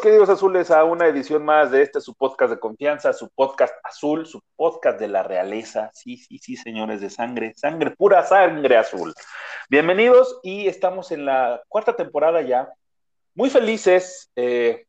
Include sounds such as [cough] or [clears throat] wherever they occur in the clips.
queridos azules, a una edición más de este su podcast de confianza, su podcast azul, su podcast de la realeza. Sí, sí, sí, señores de sangre, sangre, pura sangre azul. Bienvenidos y estamos en la cuarta temporada ya. Muy felices eh,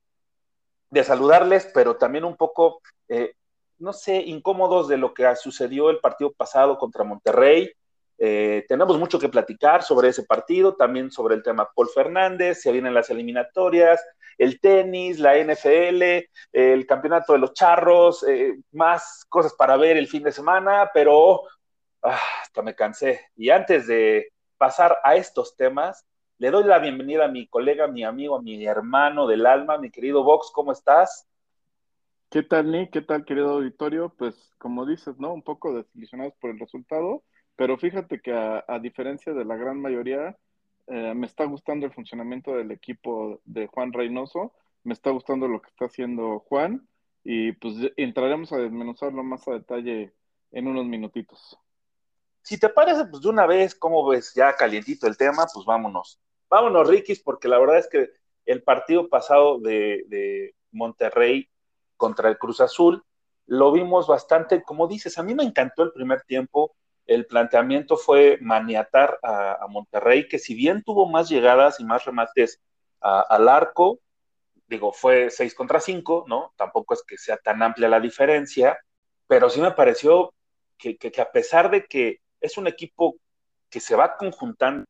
de saludarles, pero también un poco, eh, no sé, incómodos de lo que sucedió el partido pasado contra Monterrey. Eh, tenemos mucho que platicar sobre ese partido, también sobre el tema Paul Fernández, se vienen las eliminatorias, el tenis, la NFL, el campeonato de los charros, eh, más cosas para ver el fin de semana, pero ah, hasta me cansé. Y antes de pasar a estos temas, le doy la bienvenida a mi colega, mi amigo, a mi hermano del alma, mi querido Vox, ¿cómo estás? ¿Qué tal, Nick? ¿Qué tal, querido auditorio? Pues, como dices, ¿no? Un poco desilusionados por el resultado, pero fíjate que a, a diferencia de la gran mayoría, eh, me está gustando el funcionamiento del equipo de Juan Reynoso, me está gustando lo que está haciendo Juan, y pues entraremos a desmenuzarlo más a detalle en unos minutitos. Si te parece, pues de una vez, como ves ya calientito el tema, pues vámonos. Vámonos, Rikis, porque la verdad es que el partido pasado de, de Monterrey contra el Cruz Azul lo vimos bastante, como dices, a mí me encantó el primer tiempo, el planteamiento fue maniatar a, Monterrey, que si bien tuvo más llegadas y más remates al arco, digo, fue 6 contra 5, ¿no? Tampoco es que sea tan amplia la diferencia, pero sí me pareció que, que, que a pesar de que es un equipo que se va conjuntando,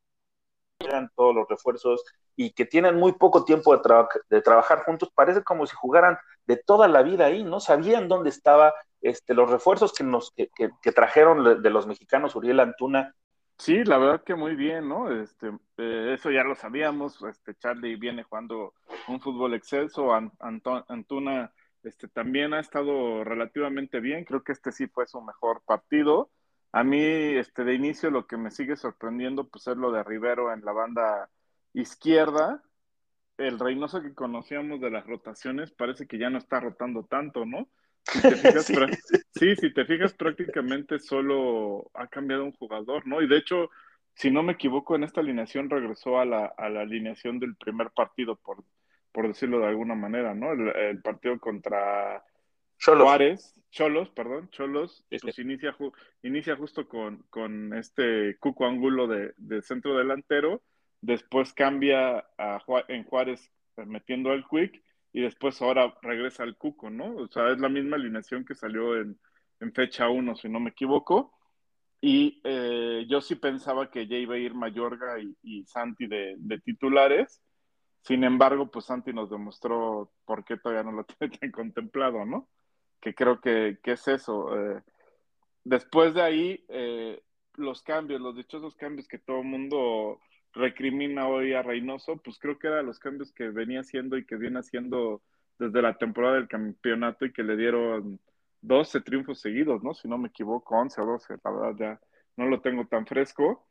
todos los refuerzos y que tienen muy poco tiempo de, tra de, trabajar juntos, parece como si jugaran de toda la vida ahí, ¿no? Sabían dónde estaba este, los refuerzos que nos que, trajeron de los mexicanos Uriel Antuna. Sí, la verdad que muy bien, ¿no? Este, eh, eso ya lo sabíamos. Este, Charlie viene jugando un fútbol excelso. Anton, Antuna este, también ha estado relativamente bien. Creo que este sí fue su mejor partido. A mí, este, de inicio, lo que me sigue sorprendiendo, pues es lo de Rivero en la banda izquierda. El Reynoso que conocíamos de las rotaciones parece que ya no está rotando tanto, ¿no? Si te [laughs] fijas, sí, si te fijas, prácticamente solo ha cambiado un jugador, ¿no? Y de hecho, si no me equivoco, en esta alineación regresó a la, a la alineación del primer partido, por, por decirlo de alguna manera, ¿no? El, el partido contra Cholos. Juárez, Cholos, perdón, Cholos, sí, pues inicia, ju inicia justo con, con este Cuco Angulo de, de, centro delantero, después cambia en Juárez eh, metiendo al Quick y después ahora regresa al Cuco, ¿no? O sea, es la misma alineación que salió en, en fecha 1, si no me equivoco. Y eh, yo sí pensaba que ya iba a ir Mayorga y, Santi de, de, titulares. Sin embargo, pues Santi nos demostró por qué todavía no lo [laughs] tiene tan contemplado, ¿no? Que creo que, que es eso. Eh, después de ahí, los cambios, los dichosos cambios que todo el mundo recrimina hoy a Reynoso, pues creo que eran los cambios que venía haciendo y que viene haciendo desde la temporada del campeonato y que le dieron 12 triunfos seguidos, ¿no? Si no me equivoco, 11 o 12, la verdad ya no lo tengo tan fresco,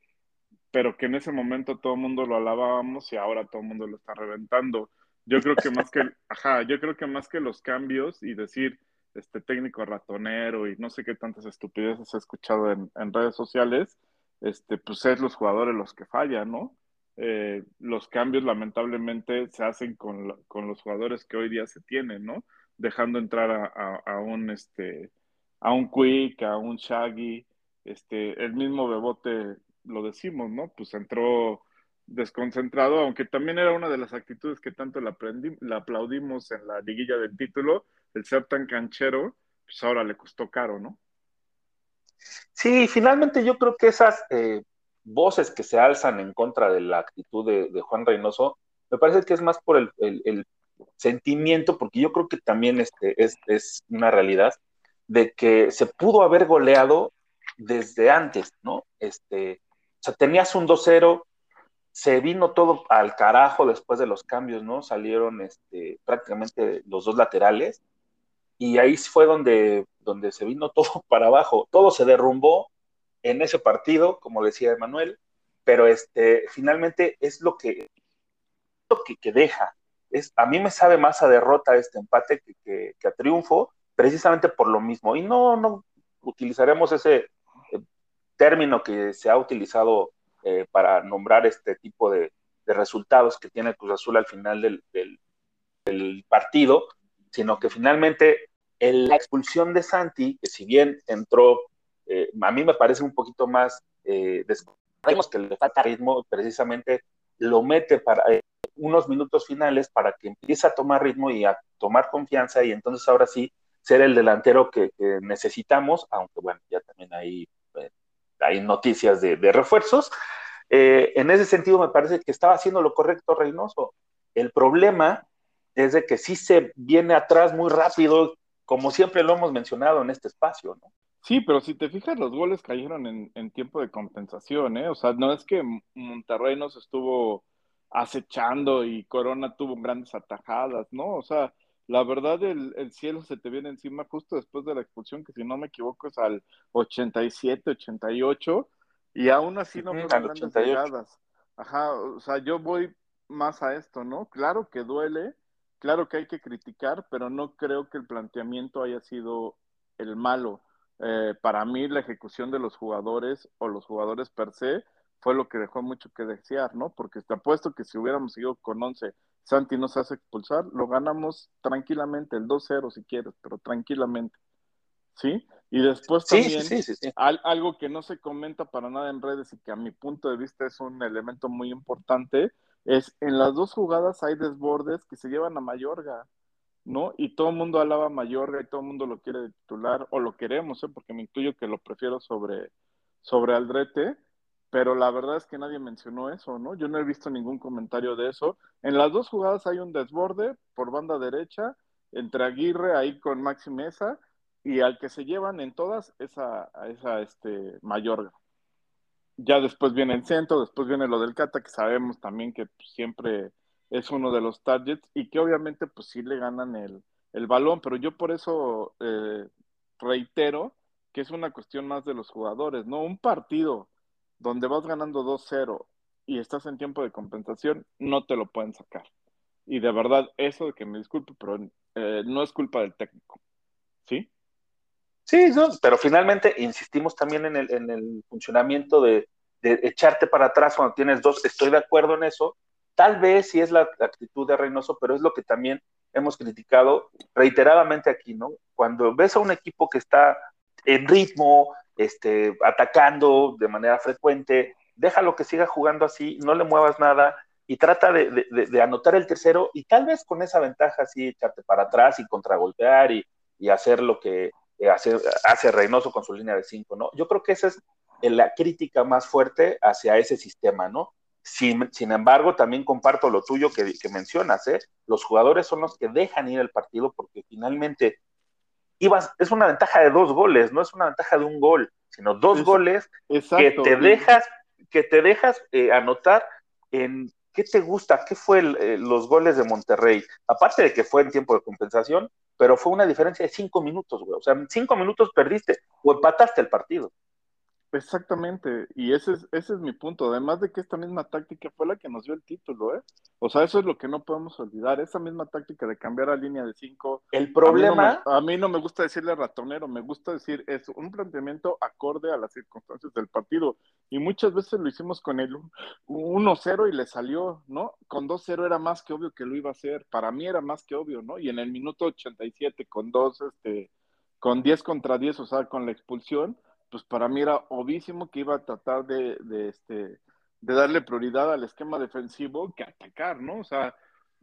pero que en ese momento todo el mundo lo alabábamos y ahora todo el mundo lo está reventando. Yo creo que más que, [laughs] ajá, yo creo que más que los cambios y decir, este técnico ratonero y no sé qué tantas estupideces he escuchado en, en redes sociales, este, pues es los jugadores los que fallan, ¿no? Eh, los cambios lamentablemente se hacen con, con, los jugadores que hoy día se tienen, ¿no? Dejando entrar a, a, un este a un Quick, a un Shaggy, este, el mismo Bebote lo decimos, ¿no? Pues entró desconcentrado, aunque también era una de las actitudes que tanto la, aplaudimos en la liguilla del título, el ser tan canchero, pues ahora le costó caro, ¿no? Sí, finalmente yo creo que esas eh, voces que se alzan en contra de la actitud de, Juan Reynoso, me parece que es más por el, sentimiento, porque yo creo que también este, es, una realidad, de que se pudo haber goleado desde antes, ¿no? Este, o sea, tenías un 2-0, se vino todo al carajo después de los cambios, ¿no? Salieron este, prácticamente los dos laterales y ahí fue donde, donde se vino todo [laughs] para abajo, todo se derrumbó en ese partido, como decía Emanuel, pero este, finalmente es lo que, lo que, deja. Es, a mí me sabe más a derrota este empate que, que, a triunfo, precisamente por lo mismo. Y no, no utilizaremos ese eh, término que se ha utilizado eh, para nombrar este tipo de, resultados que tiene Cruz Azul al final del, partido, sino que finalmente la expulsión de Santi, que si bien entró, eh, a mí me parece un poquito más, eh, que le falta ritmo, precisamente lo mete para eh, unos minutos finales para que empiece a tomar ritmo y a tomar confianza y entonces ahora sí ser el delantero que, necesitamos, aunque bueno, ya también hay hay noticias de, refuerzos. Eh, en ese sentido, me parece que estaba haciendo lo correcto Reynoso. El problema es de que sí se viene atrás muy rápido, como siempre lo hemos mencionado en este espacio, ¿no? Sí, pero si te fijas, los goles cayeron en, tiempo de compensación, ¿eh? O sea, no es que Monterrey nos estuvo acechando y Corona tuvo grandes atajadas, ¿no? O sea, la verdad el, el, cielo se te viene encima justo después de la expulsión, que si no me equivoco es al 87, 88, y aún así no fueron grandes llegadas. Ajá, o sea, yo voy más a esto, ¿no? Claro que duele, claro que hay que criticar, pero no creo que el planteamiento haya sido el malo. Eh, para mí la ejecución de los jugadores o los jugadores per se fue lo que dejó mucho que desear, ¿no? Porque te apuesto que si hubiéramos seguido con 11 Santi nos hace expulsar, lo ganamos tranquilamente, el 2-0 si quieres, pero tranquilamente. ¿Sí? Y después también algo que no se comenta para nada en redes y que a mi punto de vista es un elemento muy importante, es en las dos jugadas hay desbordes que se llevan a Mayorga, ¿no? Y todo el mundo alaba a Mayorga y todo el mundo lo quiere titular, o lo queremos, ¿eh? porque me intuyo que lo prefiero sobre, sobre Aldrete, pero la verdad es que nadie mencionó eso, ¿no? Yo no he visto ningún comentario de eso. En las dos jugadas hay un desborde por banda derecha entre Aguirre ahí con Maxi Mesa y al que se llevan en todas esa, esa este, Mayorga. Ya después viene el centro, después viene lo del Cata, que sabemos también que siempre es uno de los targets y que obviamente pues sí le ganan el, el balón, pero yo por eso eh, reitero que es una cuestión más de los jugadores, ¿no? Un partido donde vas ganando 2-0 y estás en tiempo de compensación, no te lo pueden sacar. Y de verdad, eso de que me disculpe, pero eh, no es culpa del técnico. ¿Sí? Sí, pero finalmente insistimos también en el, en el funcionamiento de, de, echarte para atrás cuando tienes dos. Estoy de acuerdo en eso. Tal vez sí es la actitud de Reynoso, pero es lo que también hemos criticado reiteradamente aquí, ¿no? Cuando ves a un equipo que está en ritmo, este, atacando de manera frecuente, déjalo que siga jugando así, no le muevas nada y trata de, anotar el tercero y tal vez con esa ventaja así echarte para atrás y contragolpear y, y hacer lo que hace, hace Reynoso con su línea de cinco, ¿no? Yo creo que esa es la crítica más fuerte hacia ese sistema, ¿no? Sin, sin embargo, también comparto lo tuyo que, que mencionas, ¿eh? Los jugadores son los que dejan ir el partido porque finalmente es una ventaja de dos goles, no es una ventaja de un gol, sino dos goles que te dejas, que te dejas eh, anotar en qué te gusta, qué fue eh, los goles de Monterrey, aparte de que fue en tiempo de compensación, pero fue una diferencia de cinco minutos, güey. O sea, cinco minutos perdiste o empataste el partido. Exactamente, y ese es, ese es mi punto, además de que esta misma táctica fue la que nos dio el título, ¿eh? O sea, eso es lo que no podemos olvidar, esa misma táctica de cambiar a línea de cinco. El problema... A mí no me, gusta decirle ratonero, me gusta decir es un planteamiento acorde a las circunstancias del partido, y muchas veces lo hicimos con el 1-0 y le salió, ¿no? Con 2-0 era más que obvio que lo iba a hacer, para mí era más que obvio, ¿no? Y en el minuto 87 con dos, este, con 10 contra 10, o sea, con la expulsión pues para mí era obvísimo que iba a tratar de, de, este, de darle prioridad al esquema defensivo que atacar, ¿no? O sea,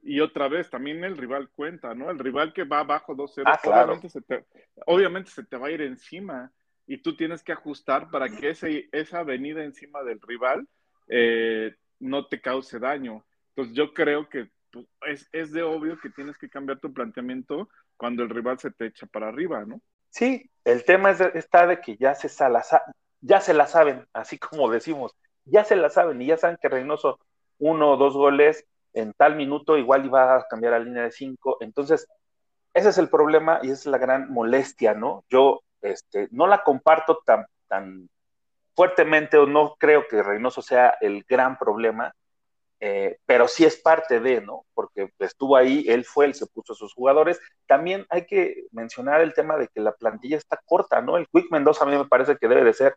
y otra vez, también el rival cuenta, ¿no? El rival que va abajo 2-0, Ah, claro. obviamente, se te, obviamente se te va a ir encima y tú tienes que ajustar para que ese, esa venida encima del rival eh, no te cause daño. Entonces yo creo que pues, es, es de obvio que tienes que cambiar tu planteamiento cuando el rival se te echa para arriba, ¿no? Sí, el tema es está de que ya se, la ya se la saben, así [laughs] como decimos, ya se la saben y ya saben que Reynoso uno o dos goles en tal minuto igual iba a cambiar a línea de cinco. Entonces, ese es el problema y es la gran molestia, ¿no? Yo este, no la comparto tan, tan fuertemente o no creo que Reynoso sea el gran problema, eh, pero sí es parte de, ¿no? Porque estuvo ahí, él fue el que puso a sus jugadores. También hay que mencionar el tema de que la plantilla está corta, ¿no? El Quick Mendoza a mí me parece que debe de ser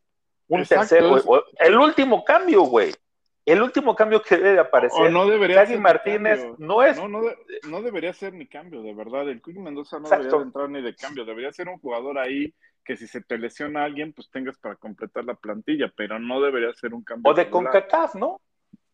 un Exacto, tercer, o- el último cambio, güey. El último cambio que debe de aparecer. O no debería ser Martínez no es No, no, de- no debería ser ni cambio, de verdad. El Quick Mendoza no Exacto. debería de entrar ni de cambio. Debería ser un jugador ahí que si se te lesiona alguien, pues tengas para completar la plantilla, pero no debería ser un cambio. o de regular. CONCACAF, ¿no?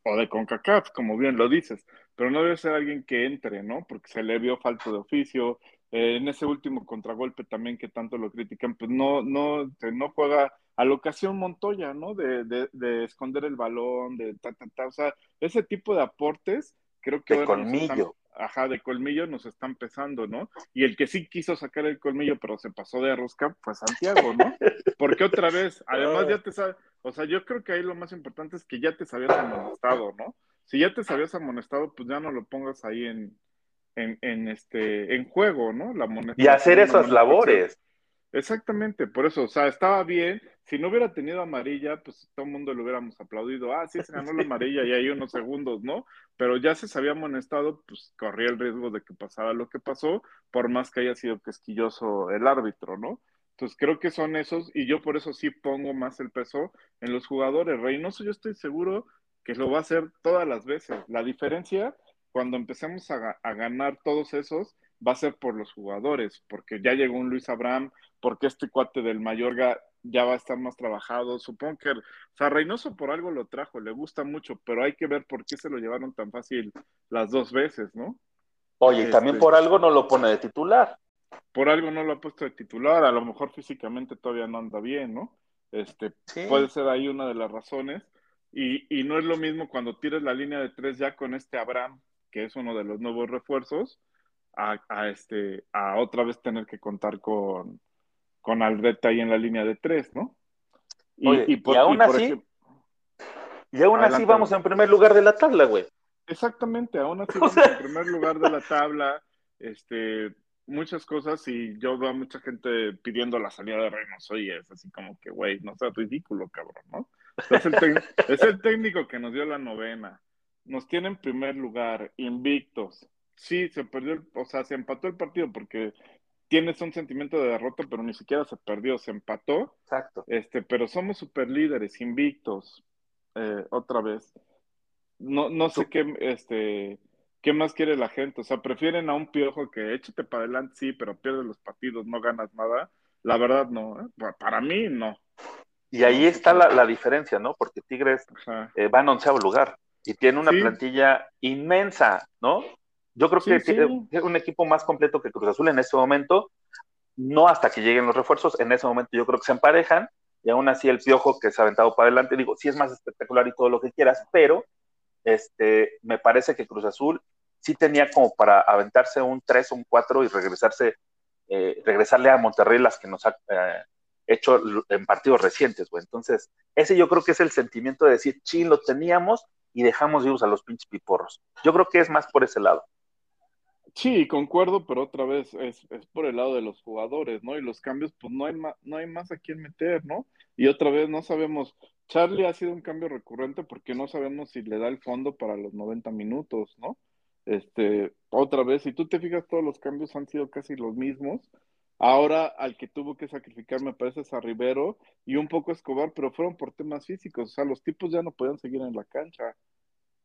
O de CONCACAF, como bien lo dices. Pero no debe ser alguien que entre, ¿no? Porque se le vio falta de oficio. Eh, en ese último contragolpe también que tanto lo critican, pues no, no, no juega a la ocasión Montoya, ¿no? De, de, de esconder el balón, de ta, ta, ta. O sea, ese tipo de aportes, creo que De ahora colmillo. Ajá, de colmillo nos están pesando, ¿no? Y el que sí quiso sacar el colmillo, pero se pasó de rosca, fue Santiago, ¿no? Porque otra vez, además ya te sabes, o sea, yo creo que ahí lo más importante es que ya te sabías amonestado, ¿no? Si ya te sabías amonestado, pues ya no lo pongas ahí en, en, en este, en juego, ¿no? La Y hacer esas labores. Exactamente, por eso, o sea, estaba bien. Si no hubiera tenido amarilla, pues todo el mundo le hubiéramos aplaudido. Ah, sí, se ganó la amarilla y hay unos segundos, ¿no? Pero ya se sabía amonestado, pues corría el riesgo de que pasara lo que pasó, por más que haya sido quisquilloso el árbitro, ¿no? Entonces creo que son esos, y yo por eso sí pongo más el peso en los jugadores. Reynoso, yo estoy seguro que lo va a hacer todas las veces. La diferencia, cuando empecemos a, a ganar todos esos, va a ser por los jugadores, porque ya llegó un Luis Abraham, porque este cuate del Mayorga ya va a estar más trabajado. Supongo que, o sea, Reynoso por algo lo trajo, le gusta mucho, pero hay que ver por qué se lo llevaron tan fácil las dos veces, ¿no? Oye, y también Este- por algo no lo pone de titular. Por algo no lo ha puesto de titular, a lo mejor físicamente todavía no anda bien, ¿no? Este, Sí. puede ser ahí una de las razones. Y, y no es lo mismo cuando tires la línea de tres ya con este Abraham, que es uno de los nuevos refuerzos, a, a este, a otra vez tener que contar con, con Aldrete ahí en la línea de tres, ¿no? Oye, y aún así, ejem- Y aún así vamos en primer lugar de la tabla, güey. Exactamente, aún así [laughs] vamos sea- en primer lugar de la tabla, este, muchas cosas y yo veo a mucha gente pidiendo la salida de Reynoso y es así como que, güey, no seas ridículo, cabrón, ¿no? Es el, [laughs] es el técnico que nos dio la novena, nos tiene en primer lugar, invictos. Sí, se perdió, el- o sea, se empató el partido porque tienes un sentimiento de derrota, pero ni siquiera se perdió, se empató Exacto. este, pero somos super líderes, invictos, eh, otra vez. No, no sé qué, este, qué más quiere la gente. O sea, prefieren a un piojo que échate para adelante, sí, pero pierdes los partidos, no ganas nada. La verdad, no. ¿eh? Pa- Para mí, no. Y ahí está la, la diferencia, ¿no? Porque Tigres eh, va en onceavo lugar y tiene una Sí. plantilla inmensa, ¿no? Yo creo que Sí, es un equipo más completo que Cruz Azul en este momento, no hasta que lleguen los refuerzos, en ese momento yo creo que se emparejan, y aún así el piojo que se ha aventado para adelante, digo, sí es más espectacular y todo lo que quieras, pero este, me parece que Cruz Azul sí tenía como para aventarse un 3 o un 4 y regresarse, eh, regresarle a Monterrey las que nos ha eh, hecho en partidos recientes, güey. Entonces, ese yo creo que es el sentimiento de decir, chin, lo teníamos y dejamos vivos a los pinches piporros. Yo creo que es más por ese lado. Sí, concuerdo, pero otra vez es, es por el lado de los jugadores, ¿no? Y los cambios, pues no hay más, no hay más a quién meter, ¿no? Y otra vez no sabemos, Charlie ha sido un cambio recurrente porque no sabemos si le da el fondo para los 90 minutos, ¿no? Este, otra vez, si tú te fijas, todos los cambios han sido casi los mismos. Ahora al que tuvo que sacrificar me parece es a Rivero y un poco Escobar, pero fueron por temas físicos, o sea, los tipos ya no podían seguir en la cancha.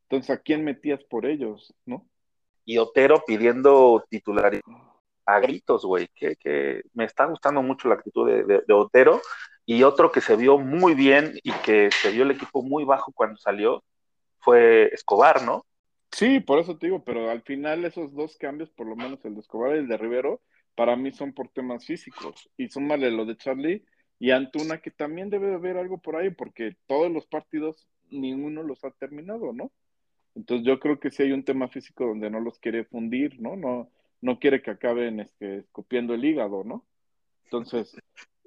Entonces, ¿a quién metías por ellos, no? Y Otero pidiendo titularidad a gritos, güey, que, que me está gustando mucho la actitud de, de- Otero. Y otro que se vio muy bien y que se vio el equipo muy bajo cuando salió fue Escobar, ¿no? Sí, por eso te digo, pero al final esos dos cambios, por lo menos el de Escobar y el de Rivero, para mí son por temas físicos. Y súmale lo de Charlie y Antuna, que también debe de haber algo por ahí, porque todos los partidos, ninguno los ha terminado, ¿no? Entonces yo creo que sí hay un tema físico donde no los quiere fundir, ¿no? No, no quiere que acaben este, escupiendo el hígado, ¿no? Entonces...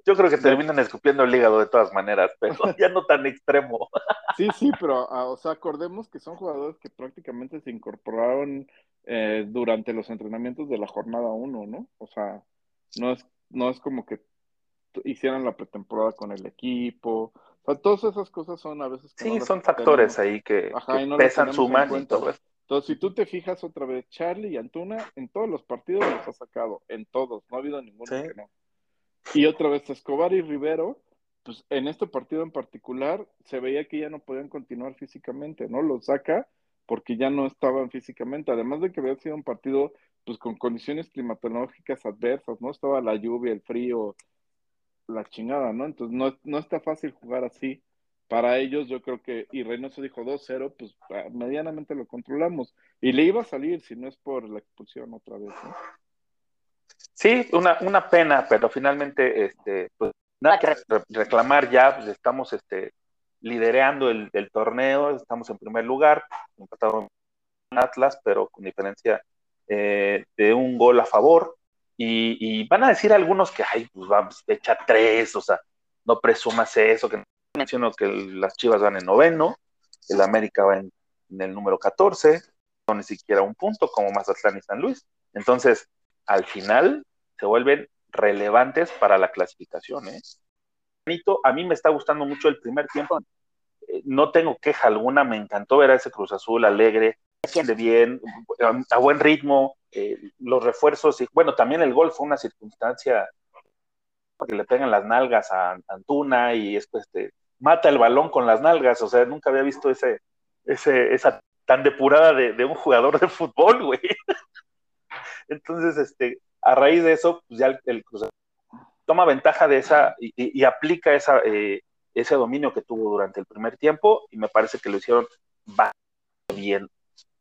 Yo creo que terminan escupiendo el hígado de todas maneras, [laughs] pero ya no tan extremo. Sí, sí, pero ah, o sea, acordemos que son jugadores que prácticamente se incorporaron eh, durante los entrenamientos de la jornada 1, ¿no? O sea, no es, no es como que hicieran la pretemporada con el equipo. O sea, todas esas cosas son a veces... sí, son factores ahí que, pesan, suman y todo eso. Entonces, si tú te fijas otra vez, Charlie y Antuna en todos los partidos los ha sacado, en todos, no ha habido ninguno que no. Y otra vez Escobar y Rivero, pues en este partido en particular se veía que ya no podían continuar físicamente, ¿no? Los saca porque ya no estaban físicamente, además de que había sido un partido pues con condiciones climatológicas adversas, ¿no? Estaba la lluvia, el frío, la chingada, ¿no? Entonces no, no está fácil jugar así. Para ellos yo creo que, y Reynoso dijo 2-0, pues ah, medianamente lo controlamos. Y le iba a salir si no es por la expulsión otra vez, ¿no? Sí, una, una pena, pero finalmente, este, pues nada que reclamar ya, pues estamos este, liderando el, torneo, estamos en primer lugar, empatado en Atlas, pero con diferencia eh, de un gol a favor. Y, van a decir algunos que, ay, pues vamos, echa tres, o sea, no presumas eso, que menciono que las Chivas van en noveno, el América va en, el número 14, no ni siquiera un punto como Mazatlán y San Luis. Entonces, al final se vuelven relevantes para la clasificación. ¿eh? A mí me está gustando mucho el primer tiempo. Eh, no tengo queja alguna, me encantó ver a ese Cruz Azul alegre, de bien, a buen ritmo, eh, los refuerzos, y bueno, también el gol fue una circunstancia que le pegan las nalgas a Antuna y después este, mata el balón con las nalgas, o sea, nunca había visto ese, ese, esa tan depurada de, un jugador de fútbol, güey. [laughs] Entonces, este, a raíz de eso, pues ya el, Cruz toma ventaja de esa y, aplica esa, eh, ese dominio que tuvo durante el primer tiempo y me parece que lo hicieron bien.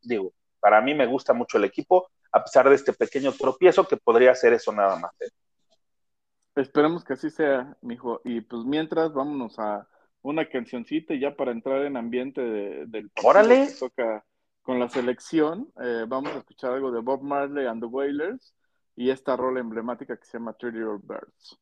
Digo, para mí me gusta mucho el equipo, a pesar de este pequeño tropiezo que podría ser eso nada más. ¿eh? Esperemos que así sea, mijo. Y pues mientras, vámonos a una cancioncita ya para entrar en ambiente del partido Órale. que toca con la selección. Eh, vamos a escuchar algo de Bob Marley and the Wailers y esta rola emblemática que se llama Three Little Birds.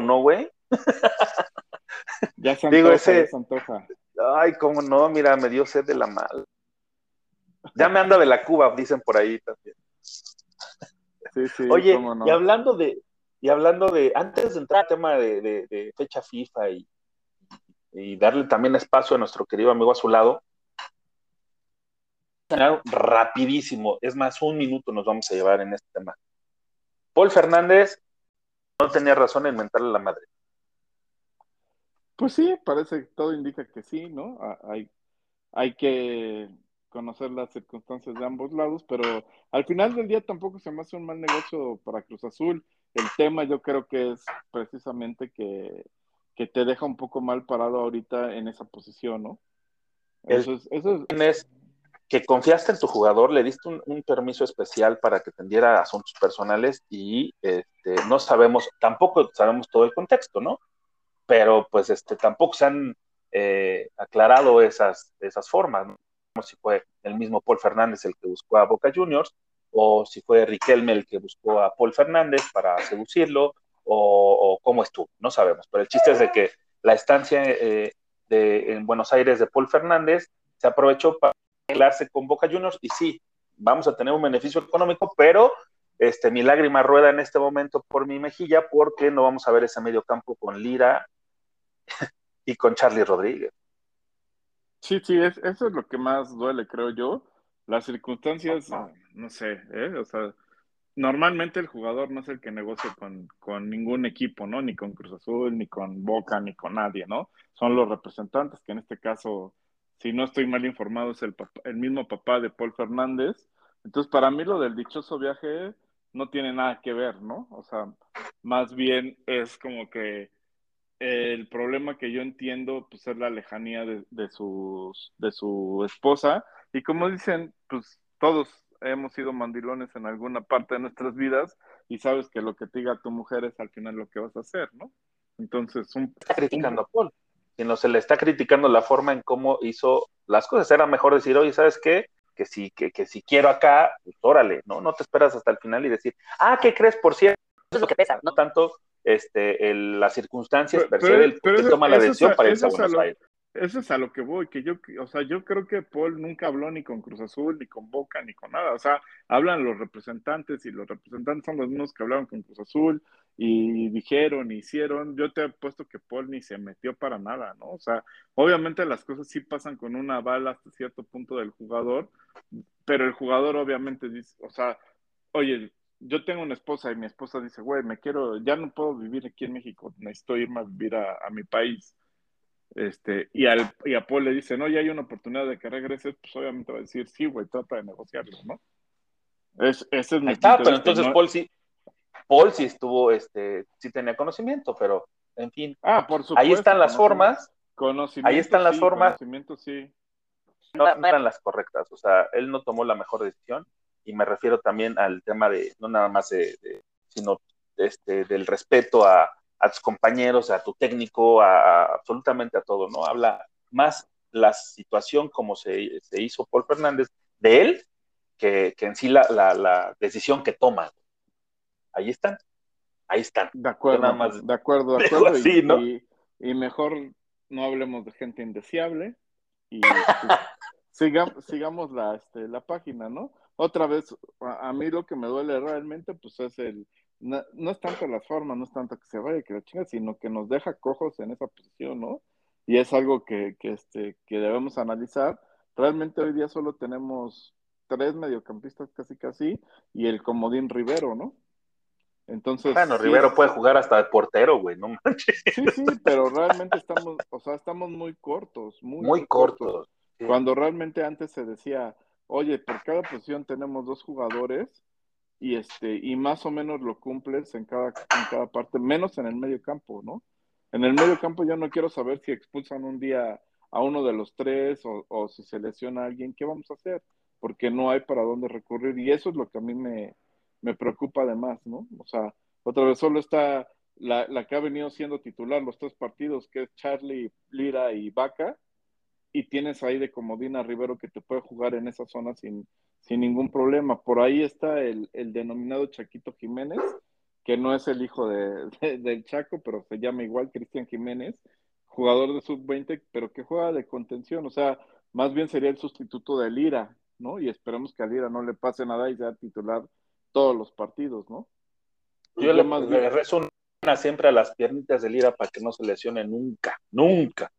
¿No, güey? Ya se Digo, antoja, ese- ya se antoja. Ay, cómo no, mira, me dio sed de la mal. Ya me anda de la Cuba, dicen por ahí también. Sí, sí, Oye, cómo no. y hablando de, y hablando de, antes de entrar al tema de, de- de fecha FIFA y, y darle también espacio a nuestro querido amigo a su lado, rapidísimo, es más, un minuto nos vamos a llevar en este tema. Paul Fernández no tenía razón en mentarle a la madre. Pues sí, parece que todo indica que sí, ¿no? A- Hay, hay que conocer las circunstancias de ambos lados, pero al final del día tampoco se me hace un mal negocio para Cruz Azul. El tema yo creo que es precisamente que, que te deja un poco mal parado ahorita en esa posición, ¿no? Eso es, eso es, es que confiaste en tu jugador, le diste un, un permiso especial para que atendiera asuntos personales y este, no sabemos, tampoco sabemos todo el contexto, ¿no? Pero pues este, tampoco se han eh, aclarado esas, esas formas, ¿no? Como si fue el mismo Paul Fernández el que buscó a Boca Juniors, o si fue Riquelme el que buscó a Paul Fernández para seducirlo, o, o cómo estuvo, no sabemos. Pero el chiste es de que la estancia eh, de, en Buenos Aires de Paul Fernández se aprovechó para arreglarse con Boca Juniors y sí, vamos a tener un beneficio económico, pero este, mi lágrima rueda en este momento por mi mejilla porque no vamos a ver ese medio campo con Lira [laughs] y con Charlie Rodríguez. sí, sí, es, eso es lo que más duele, creo yo. Las circunstancias, no sé, ¿eh? O sea, normalmente el jugador no es el que negocia con, con ningún equipo, ¿no? Ni con Cruz Azul, ni con Boca, ni con nadie, ¿no? Son los representantes, que en este caso, si no estoy mal informado, es el, papá- el mismo papá de Paul Fernández. Entonces, para mí lo del dichoso viaje no tiene nada que ver, ¿no? O sea, más bien es como que el problema que yo entiendo, pues es la lejanía de, sus, su esposa. Y como dicen, pues todos hemos sido mandilones en alguna parte de nuestras vidas y sabes que lo que te diga tu mujer es al final lo que vas a hacer, ¿no? Entonces, un, Está criticando a Paul, sino se le está criticando la forma en cómo hizo las cosas. Era mejor decir, oye, ¿sabes qué? Que si, que, que si quiero acá, pues órale, ¿no? No te esperas hasta el final y decir, ah, ¿qué crees? Por cierto, Eso es lo que pesa, no ¿no? tanto este, el- las circunstancias Pero- per se pero- por pero eso- toma la decisión a- para irse a Buenos lo- Aires. Eso es a lo que voy, que yo, o sea, yo creo que Paul nunca habló ni con Cruz Azul, ni con Boca, ni con nada. O sea, hablan los representantes y los representantes son los mismos que hablaron con Cruz Azul y dijeron, hicieron. Yo te he puesto que Paul ni se metió para nada, ¿no? O sea, obviamente las cosas sí pasan con una bala hasta cierto punto del jugador, pero el jugador obviamente dice, o sea, oye, yo tengo una esposa y mi esposa dice, güey, me quiero, ya no puedo vivir aquí en México, necesito irme a vivir a, a mi país. Este, y, al, y a Paul le dice, no, ya hay una oportunidad de que regreses, pues obviamente va a decir, sí, güey, trata de negociarlo, ¿no? Es, ese es mi Ahí está, pero entonces ¿no? Paul sí, Paul sí estuvo, este, sí tenía conocimiento, pero en fin, Ah, por supuesto. ahí están las formas, conocimiento ahí están las sí, formas. Conocimiento sí. no eran las correctas, o sea, él no tomó la mejor decisión y me refiero también al tema de, no nada más de, de- sino este, del respeto a, a tus compañeros, a tu técnico, a, a absolutamente a todo, ¿no? Habla más la situación como se, se hizo Paul Fernández de él que, que en sí la, la, la decisión que toma. Ahí están, ahí están. De acuerdo, nada más de acuerdo, de acuerdo. así, y, ¿no? y, y mejor no hablemos de gente indeseable y [laughs] pues, siga- sigamos la, este, la página, ¿no? Otra vez, a, a mí lo que me duele realmente, pues es el, no, no es tanto las formas, no es tanto que se vaya, que la chinga, sino que nos deja cojos en esa posición, ¿no? Y es algo que, que, este, que debemos analizar. Realmente hoy día solo tenemos tres mediocampistas casi casi y el comodín Rivero, ¿no? Entonces, Bueno, Rivero puede jugar hasta de portero, güey, no manches. Sí, sí, pero realmente estamos, o sea, estamos muy cortos, muy, Muy corto. Sí. Cuando realmente antes se decía, oye, por cada posición tenemos dos jugadores y este, y más o menos lo cumples en cada, en cada parte, menos en el medio campo, ¿no? En el medio campo yo no quiero saber si expulsan un día a uno de los tres o, o si se lesiona a alguien, ¿qué vamos a hacer? Porque no hay para dónde recurrir y eso es lo que a mí me, me preocupa además, ¿no? O sea, otra vez solo está la, la que ha venido siendo titular los tres partidos, que es Charlie, Lira y Vaca, y tienes ahí de comodina Rivero que te puede jugar en esa zona sin, sin ningún problema. Por ahí está el, el denominado Chaquito Jiménez, que no es el hijo de, [laughs] del Chaco, pero se llama igual Cristian Jiménez, jugador de sub-20, pero que juega de contención, o sea, más bien sería el sustituto de Lira, ¿no? Y esperemos que a Lira no le pase nada y sea titular todos los partidos, ¿no? Yo le, más le rezo una siempre a las piernitas de Lira para que no se lesione nunca, nunca.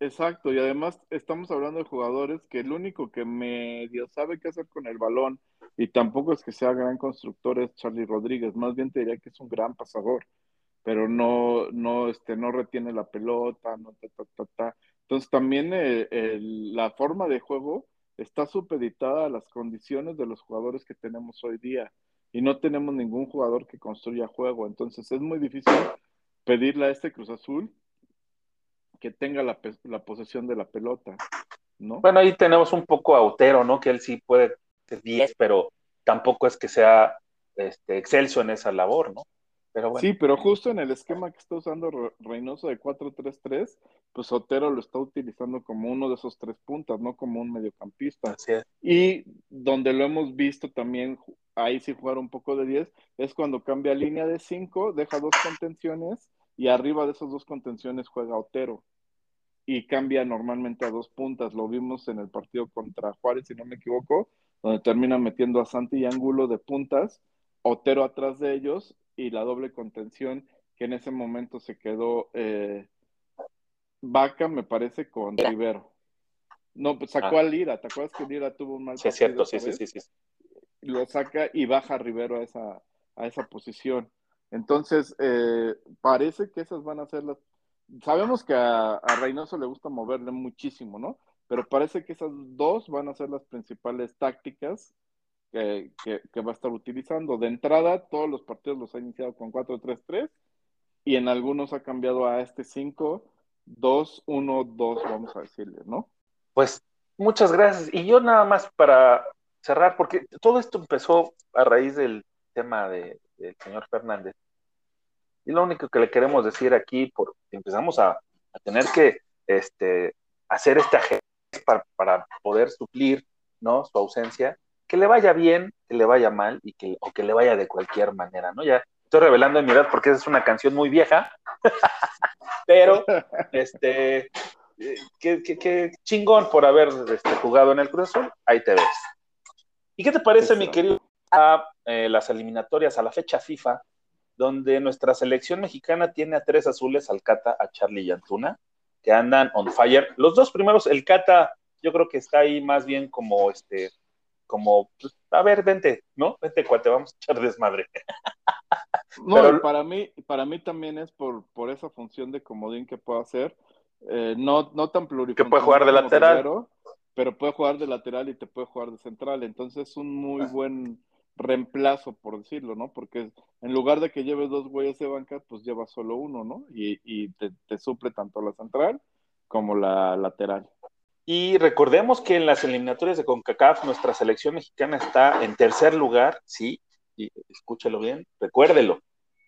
Exacto, y además estamos hablando de jugadores que el único que medio sabe qué hacer con el balón y tampoco es que sea gran constructor es Charlie Rodríguez, más bien te diría que es un gran pasador, pero no, no, este, no retiene la pelota, no ta, ta, ta, ta. Entonces también eh, el, la forma de juego está supeditada a las condiciones de los jugadores que tenemos hoy día y no tenemos ningún jugador que construya juego, entonces es muy difícil pedirle a este Cruz Azul que tenga la, la posesión de la pelota, ¿no? Bueno, ahí tenemos un poco a Otero, ¿no? Que él sí puede ser 10, pero tampoco es que sea este, excelso en esa labor, ¿no? Pero bueno. Sí, pero justo en el esquema que está usando Reynoso de 4-3-3, pues Otero lo está utilizando como uno de esos tres puntas, no como un mediocampista. Así es. Y donde lo hemos visto también, ahí sí jugar un poco de 10, es cuando cambia línea de 5, deja dos contenciones y arriba de esas dos contenciones juega Otero y cambia normalmente a dos puntas. Lo vimos en el partido contra Juárez, si no me equivoco, donde termina metiendo a Santi y Ángulo de puntas, Otero atrás de ellos y la doble contención que en ese momento se quedó eh, Vaca, me parece, con Rivero. No, pues sacó ah. a Lira, ¿te acuerdas que Lira tuvo un mal Sí, es cierto, sí, sí, sí, sí. Lo saca y baja Rivero a esa, a esa posición. Entonces, eh, parece que esas van a ser las sabemos que a, Reynoso le gusta moverle muchísimo, ¿no? Pero parece que esas dos van a ser las principales tácticas que, va a estar utilizando. De entrada, todos los partidos los ha iniciado con 4-3-3 y en algunos ha cambiado a este 5-2-1-2, vamos a decirle, ¿no? Pues muchas gracias. Y yo nada más para cerrar, porque todo esto empezó a raíz del tema de, del señor Fernández. Y lo único que le queremos decir aquí, porque empezamos a, tener que este, hacer este agencia para, poder suplir ¿no? su ausencia, que le vaya bien, que le vaya mal y que, o que le vaya de cualquier manera, ¿no? Ya estoy revelando en mi edad porque es una canción muy vieja, [laughs] pero este, qué, chingón por haber este, jugado en el Cruz Azul, ahí te ves. ¿Y qué te parece, mi querido, a eh, las eliminatorias, a la fecha FIFA? donde nuestra selección mexicana tiene a tres azules, al Cata, a Charlie y Antuna, que andan on fire. Los dos primeros, el Cata, yo creo que está ahí más bien como este, como, pues, a ver, vente, ¿no? Vente, cuate, vamos a echar desmadre. [laughs] No, para mí, para mí también es por, por esa función de comodín que puedo hacer. Eh, no, no tan plurifuncional. Que puede jugar de lateral. pero puede jugar de lateral y te puede jugar de central. Entonces es un muy ah. buen reemplazo, por decirlo, ¿no? Porque en lugar de que lleves dos güeyes de banca, pues llevas solo uno, ¿no? Y, y te, te, suple tanto la central como la lateral. Y recordemos que en las eliminatorias de CONCACAF nuestra selección mexicana está en tercer lugar, sí, y escúchelo bien, recuérdelo.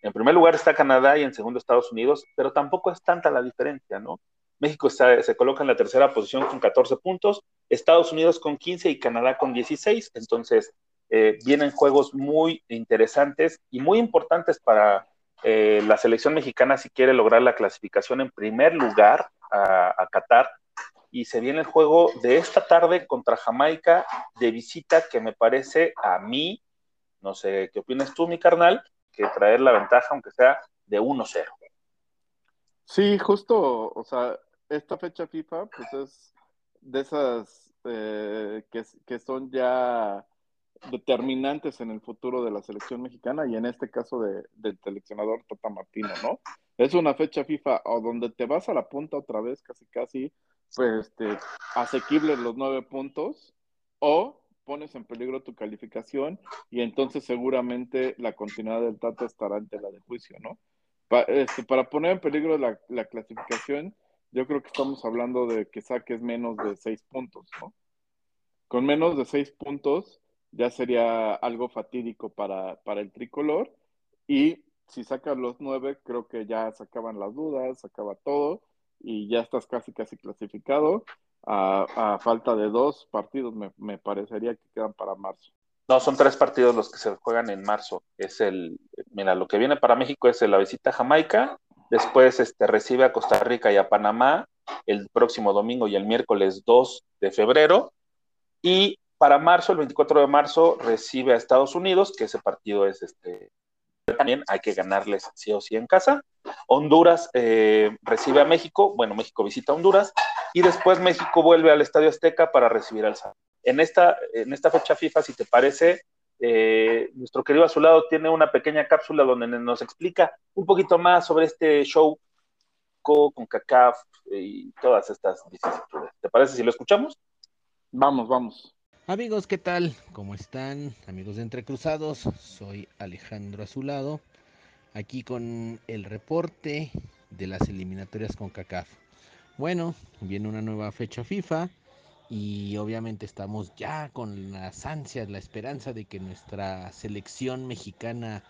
En primer lugar está Canadá y en segundo Estados Unidos, pero tampoco es tanta la diferencia, ¿no? México está, se coloca en la tercera posición con 14 puntos, Estados Unidos con 15 y Canadá con 16. Entonces, eh, vienen juegos muy interesantes y muy importantes para eh, la selección mexicana si quiere lograr la clasificación en primer lugar a, Qatar. Y se viene el juego de esta tarde contra Jamaica de visita que me parece a mí, no sé qué opinas tú, mi carnal, que traer la ventaja, aunque sea de 1-0. Sí, justo, o sea, esta fecha FIFA, pues es de esas eh, que, que son ya determinantes en el futuro de la selección mexicana y en este caso de, del seleccionador Tata Martino, ¿no? Es una fecha FIFA o donde te vas a la punta otra vez, casi casi, pues este, asequibles los nueve puntos, o pones en peligro tu calificación y entonces seguramente la continuidad del Tata estará ante la de juicio, ¿no? este, para poner en peligro la, la clasificación, yo creo que estamos hablando de que saques menos de seis puntos, ¿no? Con menos de seis puntos, ya sería algo fatídico para, para el tricolor. Y si sacas los nueve, creo que ya sacaban las dudas, sacaba todo y ya estás casi, casi clasificado. A, falta de dos partidos, me, parecería que quedan para marzo. No, son tres partidos los que se juegan en marzo. Es el, mira, lo que viene para México es la visita a Jamaica, después este, recibe a Costa Rica y a Panamá el próximo domingo y el miércoles 2 de febrero, y para marzo, el 24 de marzo, recibe a Estados Unidos, que ese partido es este, también hay que ganarles sí o sí en casa. Honduras eh, recibe a México, bueno, México visita a Honduras, y después México vuelve al Estadio Azteca para recibir al Salvador. En esta, en esta fecha FIFA, si te parece, eh, nuestro querido Azulado tiene una pequeña cápsula donde nos explica un poquito más sobre este show con CACAF y todas estas vicisitudes. ¿Te parece si lo escuchamos? Vamos, vamos. Amigos, ¿qué tal? ¿Cómo están? Amigos de Entre Cruzados, soy Alejandro Azulado, aquí con el reporte de las eliminatorias con CACAF. Bueno, viene una nueva fecha FIFA y obviamente estamos ya con las ansias, la esperanza de que nuestra selección mexicana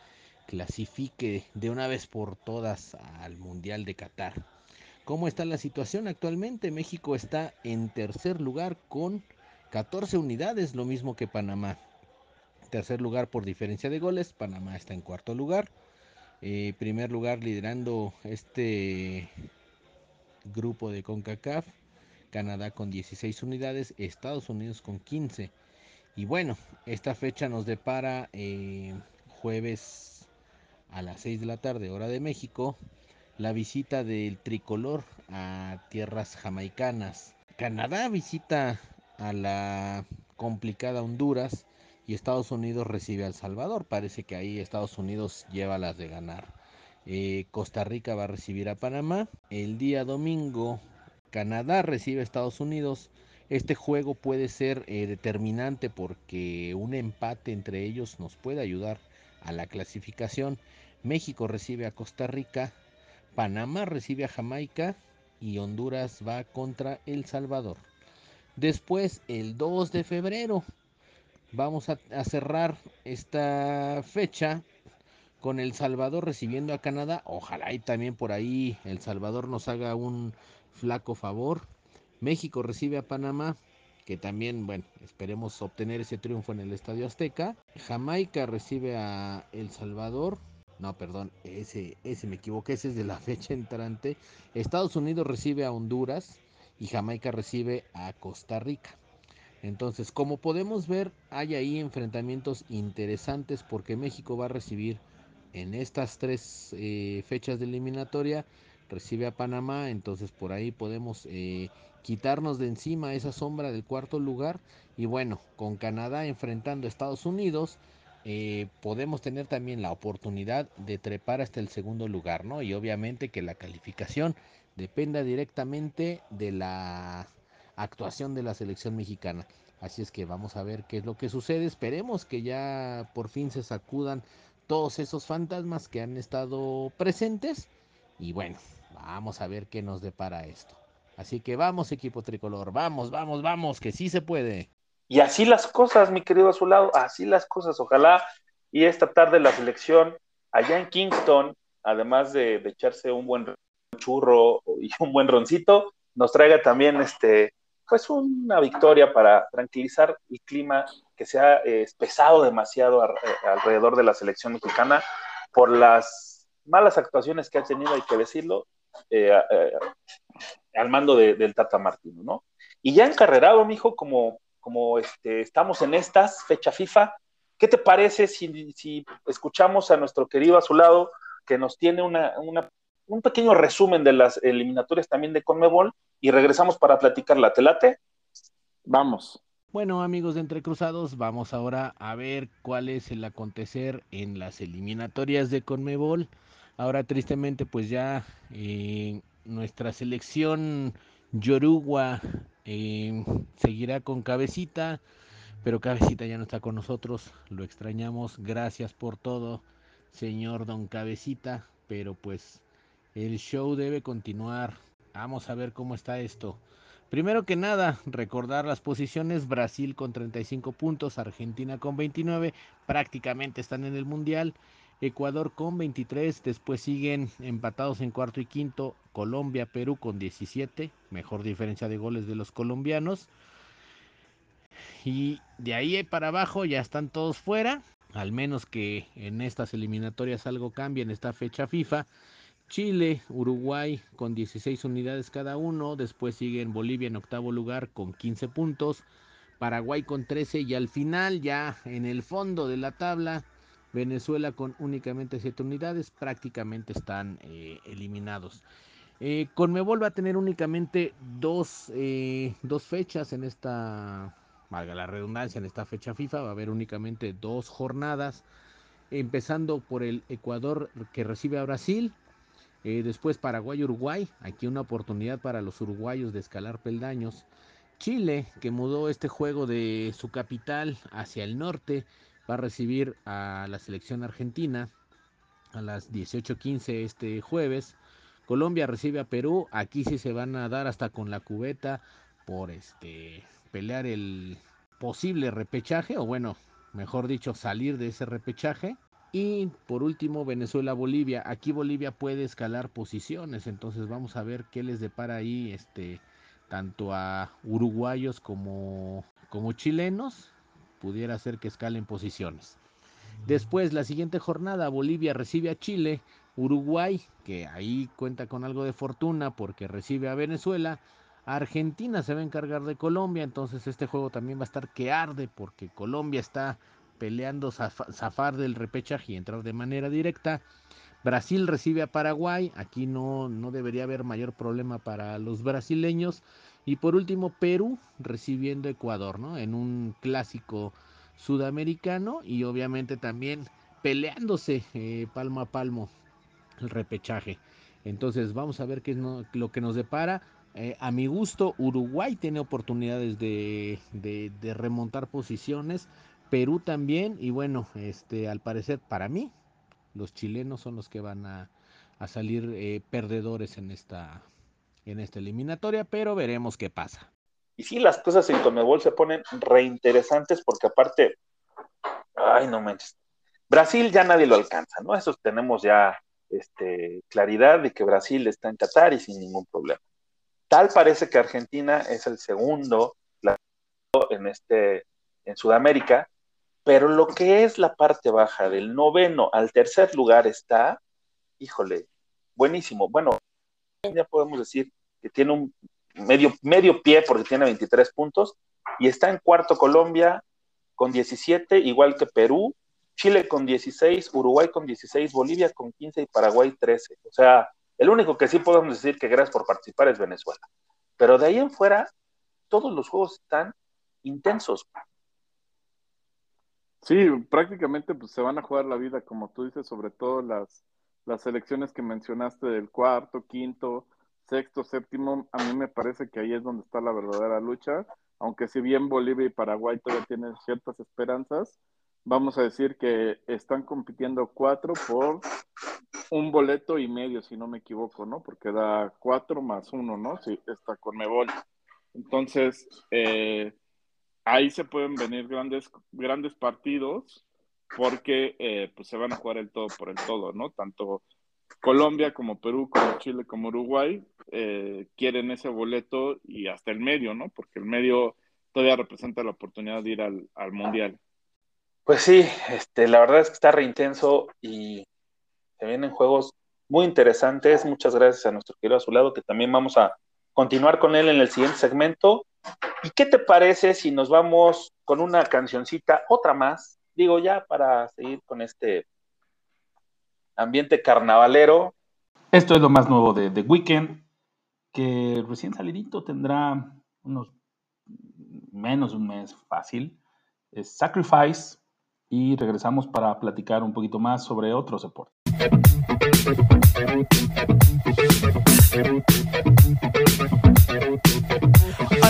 clasifique de una vez por todas al Mundial de Qatar. ¿Cómo está la situación actualmente? México está en tercer lugar con 14 unidades, lo mismo que Panamá. Tercer lugar por diferencia de goles, Panamá está en cuarto lugar. Eh, primer lugar liderando este grupo de CONCACAF, Canadá con 16 unidades, Estados Unidos con 15. Y bueno, esta fecha nos depara eh, jueves a las 6 de la tarde, hora de México, la visita del tricolor a tierras jamaicanas. Canadá visita a la complicada Honduras y Estados Unidos recibe a Salvador. Parece que ahí Estados Unidos lleva las de ganar. Eh, Costa Rica va a recibir a Panamá. El día domingo Canadá recibe a Estados Unidos. Este juego puede ser eh, determinante porque un empate entre ellos nos puede ayudar a la clasificación. México recibe a Costa Rica, Panamá recibe a Jamaica y Honduras va contra El Salvador. Después, el 2 de febrero, vamos a, cerrar esta fecha con El Salvador recibiendo a Canadá. Ojalá y también por ahí El Salvador nos haga un flaco favor. México recibe a Panamá, que también, bueno, esperemos obtener ese triunfo en el Estadio Azteca. Jamaica recibe a El Salvador. No, perdón, ese, ese me equivoqué, ese es de la [laughs] fecha entrante. Estados Unidos recibe a Honduras y Jamaica recibe a Costa Rica. Entonces, como podemos ver, hay ahí enfrentamientos interesantes porque México va a recibir en estas tres eh, fechas de eliminatoria, recibe a Panamá, entonces por ahí podemos eh, quitarnos de encima esa sombra del cuarto lugar y bueno, con Canadá enfrentando a Estados Unidos, eh, podemos tener también la oportunidad de trepar hasta el segundo lugar, ¿no? Y obviamente que la calificación dependa directamente de la actuación de la selección mexicana. Así es que vamos a ver qué es lo que sucede. Esperemos que ya por fin se sacudan todos esos fantasmas que han estado presentes. Y bueno, vamos a ver qué nos depara esto. Así que vamos equipo tricolor, vamos, vamos, vamos, que sí se puede. Y así las cosas, mi querido Azulado, así las cosas. Ojalá y esta tarde la selección allá en Kingston, además de, de echarse un buen churro y un buen roncito, nos traiga también este, pues una victoria para tranquilizar el clima que se ha eh, pesado demasiado eh, alrededor de la selección mexicana por las malas actuaciones que ha tenido, hay que decirlo, eh, al mando del Tata Martino, ¿no? Y ya encarrerado, mijo, como, como este, estamos en estas, fecha FIFA, ¿qué te parece si, si escuchamos a nuestro querido a su lado que nos tiene una, una un pequeño resumen de las eliminatorias también de Conmebol y regresamos para platicar la telate. Vamos. Bueno, amigos de Entre Cruzados, vamos ahora a ver cuál es el acontecer en las eliminatorias de Conmebol. Ahora, tristemente, pues ya eh, nuestra selección Yorugua eh, seguirá con Cabecita, pero Cabecita ya no está con nosotros. Lo extrañamos. Gracias por todo, señor Don Cabecita, pero pues el show debe continuar. Vamos a ver cómo está esto. Primero que nada, recordar las posiciones. Brasil con 35 puntos, Argentina con 29, prácticamente están en el Mundial. Ecuador con 23, después siguen empatados en cuarto y quinto Colombia, Perú con 17, mejor diferencia de goles de los colombianos. y de ahí para abajo ya están todos fuera, al menos que en estas eliminatorias algo cambie en esta fecha FIFA. Chile, Uruguay con 16 unidades cada uno, después siguen Bolivia en octavo lugar con 15 puntos, Paraguay con 13 y al final ya en el fondo de la tabla Venezuela con únicamente 7 unidades prácticamente están eh, eliminados. Eh, Conmebol va a tener únicamente dos, eh, dos fechas en esta, valga la redundancia, en esta fecha FIFA, va a haber únicamente dos jornadas, empezando por el Ecuador que recibe a Brasil, eh, después Paraguay-Uruguay, aquí una oportunidad para los uruguayos de escalar peldaños. Chile, que mudó este juego de su capital hacia el norte, va a recibir a la selección argentina a las 18:15 este jueves. Colombia recibe a Perú, aquí sí se van a dar hasta con la cubeta por este pelear el posible repechaje o bueno, mejor dicho, salir de ese repechaje. Y por último, Venezuela-Bolivia. Aquí Bolivia puede escalar posiciones, entonces vamos a ver qué les depara ahí este tanto a uruguayos como como chilenos. Pudiera ser que escalen posiciones. Después, la siguiente jornada, Bolivia recibe a Chile, Uruguay, que ahí cuenta con algo de fortuna porque recibe a Venezuela, Argentina se va a encargar de Colombia, entonces este juego también va a estar que arde porque Colombia está peleando zafar del repechaje y entrar de manera directa. Brasil recibe a Paraguay, aquí no, no debería haber mayor problema para los brasileños. Y por último, Perú recibiendo Ecuador, ¿no? En un clásico sudamericano y obviamente también peleándose eh, palmo a palmo el repechaje. Entonces vamos a ver qué es lo que nos depara. Eh, a mi gusto, Uruguay tiene oportunidades de, de, de, remontar posiciones, Perú también, y bueno, este, al parecer para mí, los chilenos son los que van a, a salir eh, perdedores en esta, en esta eliminatoria, pero veremos qué pasa. Y sí, las cosas en Conmebol se ponen reinteresantes porque aparte, ay no manches, Brasil ya nadie lo alcanza, ¿no? Eso tenemos ya este, claridad de que Brasil está en Qatar y sin ningún problema. Tal parece que Argentina es el segundo en este en Sudamérica, pero lo que es la parte baja del noveno al tercer lugar está, híjole, buenísimo. Bueno, ya podemos decir que tiene un medio, medio pie porque tiene 23 puntos y está en cuarto Colombia con 17, igual que Perú, Chile con 16, Uruguay con 16, Bolivia con 15 y Paraguay 13. O sea, el único que sí podemos decir que gracias por participar es Venezuela. Pero de ahí en fuera, todos los juegos están intensos. Sí, prácticamente pues se van a jugar la vida, como tú dices, sobre todo las, las selecciones que mencionaste del cuarto, quinto, sexto, séptimo, a mí me parece que ahí es donde está la verdadera lucha, aunque si bien Bolivia y Paraguay todavía tienen ciertas esperanzas, vamos a decir que están compitiendo cuatro por un boleto y medio, si no me equivoco, ¿no? Porque da cuatro más uno, ¿no? Sí, está con Mebol. Entonces, eh, ahí se pueden venir grandes, grandes partidos porque eh, pues se van a jugar el todo por el todo, ¿no? Tanto Colombia como Perú, como Chile, como Uruguay eh, quieren ese boleto y hasta el medio, ¿no? Porque el medio todavía representa la oportunidad de ir al, al Mundial. Pues sí, este, la verdad es que está reintenso y se vienen juegos muy interesantes. Muchas gracias a nuestro querido Azulado, que también vamos a continuar con él en el siguiente segmento. ¿Y qué te parece si nos vamos con una cancioncita, otra más? Digo, ya para seguir con este ambiente carnavalero. Esto es lo más nuevo de The Weeknd, que recién salidito tendrá unos menos un mes fácil. Es Sacrifice y regresamos para platicar un poquito más sobre otros deportes.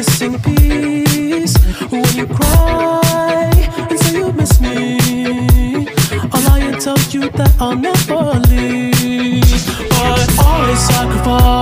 missing piece. When you cry and say you miss me, I'll you that I'll never leave. But always sacrifice.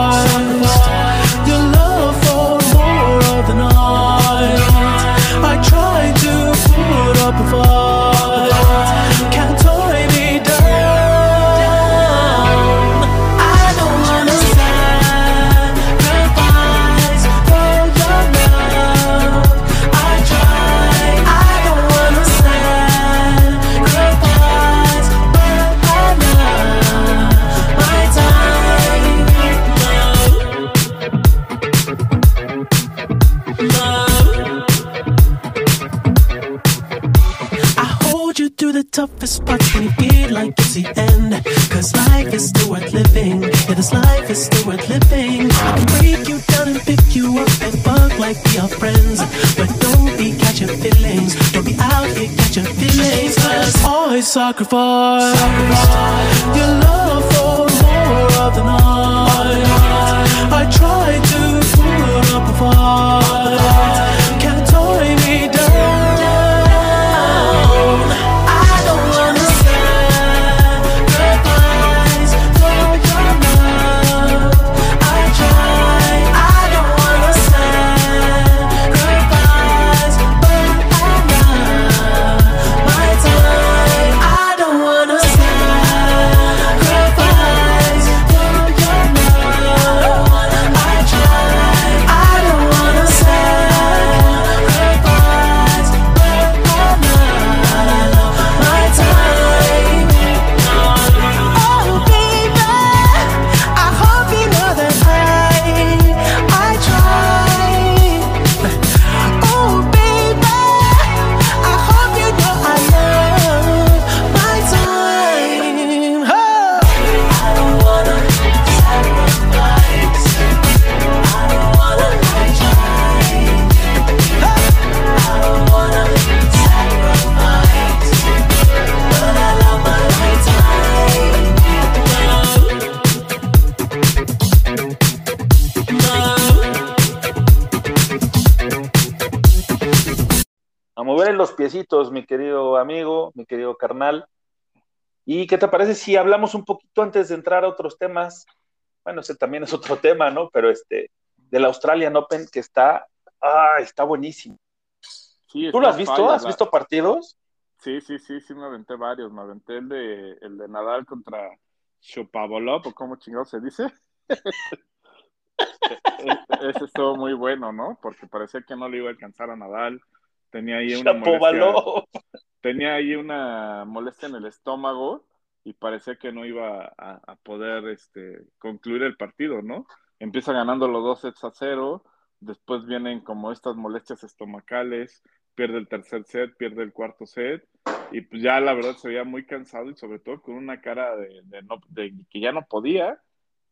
I sacrifice qué te parece si hablamos un poquito antes de entrar a otros temas? Bueno, ese también es otro [laughs] tema, ¿no? Pero este, del Australian Open que está, ah, está buenísimo. Sí, ¿Tú lo has visto? falla ¿Has la- visto partidos? Sí, sí, sí, sí, me aventé varios. Me aventé el de, el de Nadal contra Shopavolov, o como chingado se dice. [laughs] E- Ese estuvo muy bueno, ¿no? Porque parecía que no le iba a alcanzar a Nadal. Tenía ahí una molestia, tenía ahí una molestia en el estómago y parecía que no iba a, poder este, concluir el partido, ¿no? Empieza ganando los dos sets a cero, después vienen como estas molestias estomacales, pierde el tercer set, pierde el cuarto set, y pues ya la verdad se veía muy cansado y sobre todo con una cara de, no, de que ya no podía,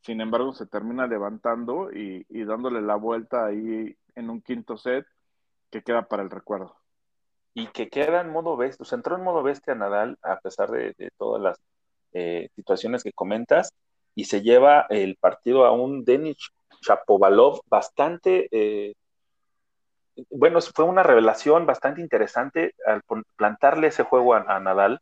sin embargo se termina levantando y, dándole la vuelta ahí en un quinto set que queda para el recuerdo. y que queda en modo bestia, o sea, entró en modo bestia Nadal a pesar de todas las eh, situaciones que comentas y se lleva el partido a un Denis Chapovalov bastante, eh, bueno, fue una revelación bastante interesante al plantarle ese juego a, a Nadal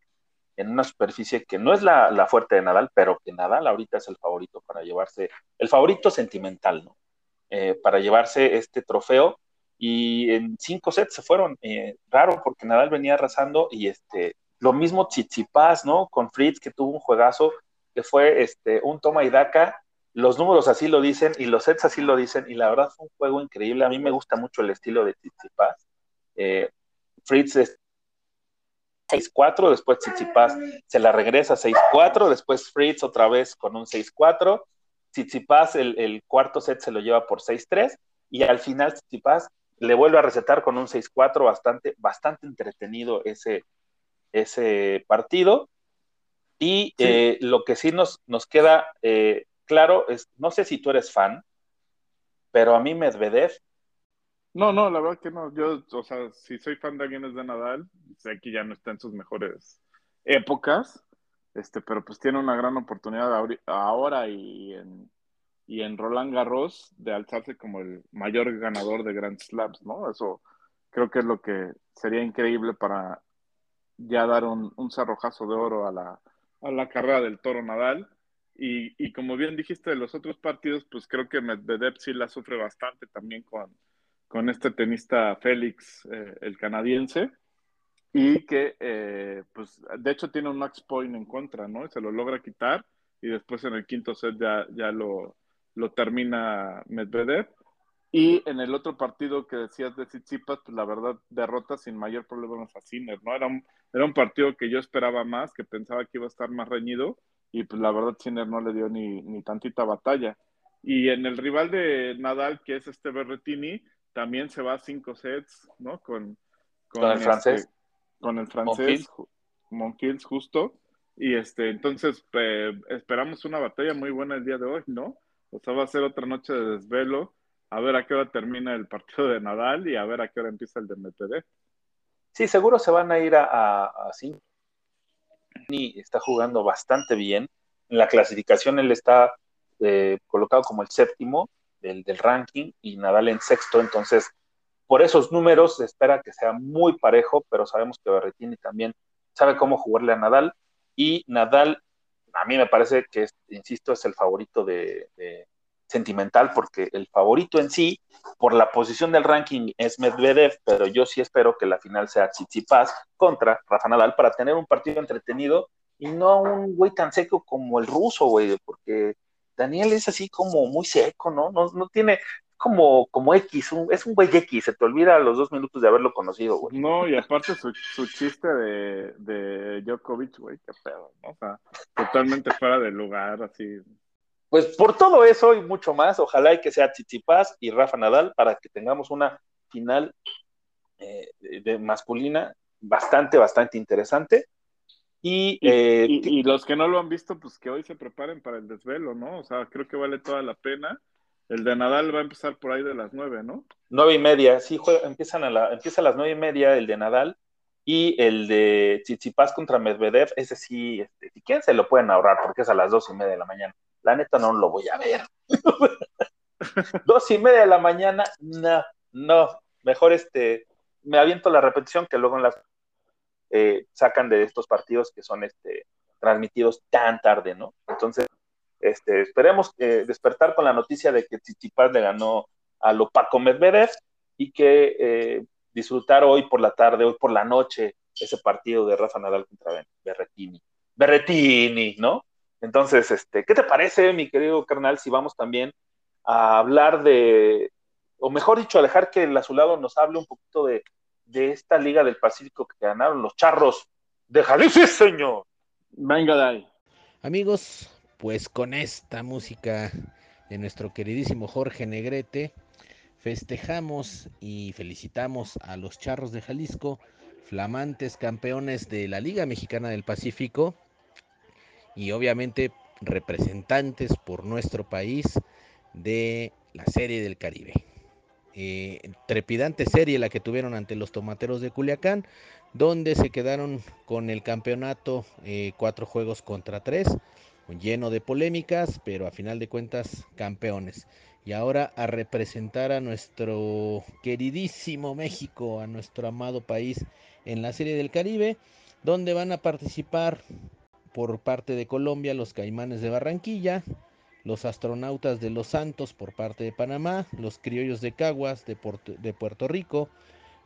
en una superficie que no es la, la fuerte de Nadal, pero que Nadal ahorita es el favorito para llevarse, el favorito sentimental, ¿no? Eh, para llevarse este trofeo y en cinco sets se fueron. Eh, raro porque Nadal venía arrasando y este, lo mismo Tsitsipas, ¿no? Con Fritz que tuvo un juegazo que fue este, un toma y daca. Los números así lo dicen y los sets así lo dicen y la verdad fue un juego increíble. A mí me gusta mucho el estilo de Tsitsipas. Eh, Fritz es 6-4, después Tsitsipas se la regresa 6-4, después Fritz otra vez con un 6-4. Tsitsipas el, el cuarto set se lo lleva por 6-3 y al final Tsitsipas le vuelve a recetar con un 6-4 bastante, bastante entretenido ese, ese partido. Y Sí. eh, lo que sí nos, nos queda eh, claro es, no sé si tú eres fan, pero a mí Medvedev, No, no, la verdad que no. Yo, o sea, si soy fan de alguien es de Nadal, sé que ya no está en sus mejores épocas, este, pero pues tiene una gran oportunidad ahora y en, y en Roland Garros de alzarse como el mayor ganador de Grand Slams, ¿no? Eso creo que es lo que sería increíble para ya dar un, un cerrojazo de oro a la, a la carrera del toro Nadal. Y, y, como bien dijiste de los otros partidos, pues creo que Medvedev sí la sufre bastante también con, con este tenista Félix, eh, el canadiense, y que, eh, pues, de hecho tiene un max point en contra, ¿no? Se lo logra quitar y después en el quinto set ya, ya lo, lo termina Medvedev. Y en el otro partido que decías de Tsitsipas, pues la verdad, derrota sin mayor problema a Sinner, ¿no? Era un, era un partido que yo esperaba más, que pensaba que iba a estar más reñido, y pues la verdad Sinner no le dio ni, ni tantita batalla. Y en el rival de Nadal, que es este Berretini, también se va a cinco sets, ¿no? Con, con, el este, francés. Con el francés, Monfils, justo. Y este, entonces eh, esperamos una batalla muy buena el día de hoy, ¿no? O sea, va a ser otra noche de desvelo. A ver a qué hora termina el partido de Nadal y a ver a qué hora empieza el de MPD. Sí, seguro se van a ir a, a, está jugando bastante bien. En la clasificación él está eh, colocado como el séptimo del, del, ranking y Nadal en sexto. Entonces, por esos números se espera que sea muy parejo, pero sabemos que Berretini también sabe cómo jugarle a Nadal. Y Nadal, a mí me parece que, insisto, es el favorito de sentimental, porque el favorito en sí, por la posición del ranking, es Medvedev, pero yo sí espero que la final sea Tsitsipas contra Rafa Nadal para tener un partido entretenido y no un güey tan seco como el ruso, güey, porque Daniel es así como muy seco, ¿no? No, no tiene como, como X, un, es un güey X, se te olvida a los dos minutos de haberlo conocido, güey. No, y aparte su, su chiste de, de Djokovic, güey, qué pedo, ¿no? O sea, totalmente fuera de lugar, así. Pues por todo eso y mucho más, ojalá y que sea Tsitsipas y Rafa Nadal para que tengamos una final eh, de masculina bastante, bastante interesante. Y, eh, y, y, los que no lo han visto, pues que hoy se preparen para el desvelo, ¿no? O sea, creo que vale toda la pena. El de Nadal va a empezar por ahí de las nueve, ¿no? Nueve y media, sí, juega, empiezan a la, empieza a las nueve y media el de Nadal y el de Tsitsipas contra Medvedev, ese sí, este, si quieren se lo pueden ahorrar porque es a las dos y media de la mañana. La neta no lo voy a ver. [laughs] dos y media de la mañana, no, no, mejor este, me aviento la repetición que luego en las eh, sacan de estos partidos que son este, transmitidos tan tarde, ¿no? Entonces, este, esperemos eh, despertar con la noticia de que Tsitsipas le ganó a lo Paco Medvedev y que eh, disfrutar hoy por la tarde, hoy por la noche, ese partido de Rafa Nadal contra Berretini. Berretini, ¿no? Entonces, este, ¿qué te parece, mi querido carnal, si vamos también a hablar de, o mejor dicho, a dejar que el azulado nos hable un poquito de, de esta Liga del Pacífico que ganaron los charros de Jalisco, señor. Venga, Dai. Amigos, pues con esta música de nuestro queridísimo Jorge Negrete, festejamos y felicitamos a los charros de Jalisco, flamantes campeones de la Liga Mexicana del Pacífico y obviamente representantes por nuestro país de la Serie del Caribe. Eh, trepidante serie la que tuvieron ante los tomateros de Culiacán, donde se quedaron con el campeonato eh, cuatro juegos contra tres, lleno de polémicas, pero a final de cuentas campeones. Y ahora a representar a nuestro queridísimo México, a nuestro amado país en la Serie del Caribe, donde van a participar por parte de Colombia los Caimanes de Barranquilla, los astronautas de Los Santos por parte de Panamá, los criollos de Caguas de, Puerto, Rico,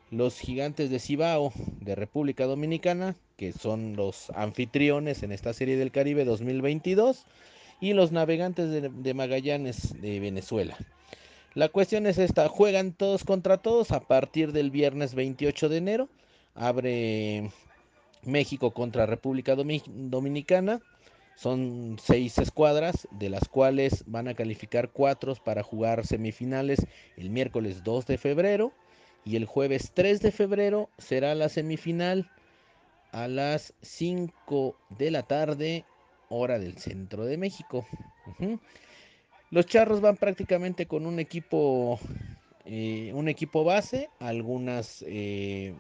los gigantes de Cibao de República Dominicana, que son los anfitriones en esta serie del Caribe 2022, y los navegantes de, de Magallanes de Venezuela. La cuestión es esta, juegan todos contra todos a partir del viernes 28 de enero, abre México contra República Dominicana. Son seis escuadras, de las cuales van a calificar cuatro para jugar semifinales el miércoles 2 de febrero. Y el jueves 3 de febrero será la semifinal a las 5 de la tarde, hora del centro de México. Los charros van prácticamente con un equipo, eh, un equipo base, algunas eh,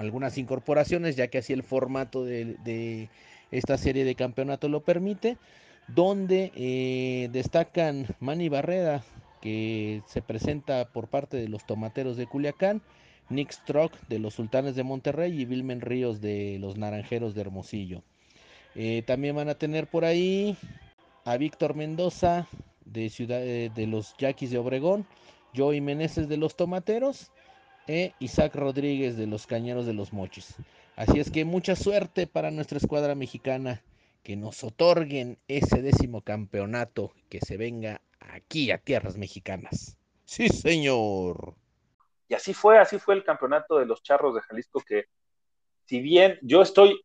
algunas incorporaciones, ya que así el formato de, esta serie de campeonato lo permite, donde eh, destacan Manny Barrera, que se presenta por parte de los Tomateros de Culiacán, Nick Strock de los Sultanes de Monterrey y Vilmen Ríos de los Naranjeros de Hermosillo. Eh, también van a tener por ahí a Víctor Mendoza de, ciudad, eh, de los Yaquis de Obregón, Joey Meneses de los Tomateros e Isaac Rodríguez de los Cañeros de los Mochis. Así es que mucha suerte para nuestra escuadra mexicana, que nos otorguen ese décimo campeonato, que se venga aquí a tierras mexicanas. Sí, señor. Y así fue, así fue el campeonato de los Charros de Jalisco, que si bien yo estoy,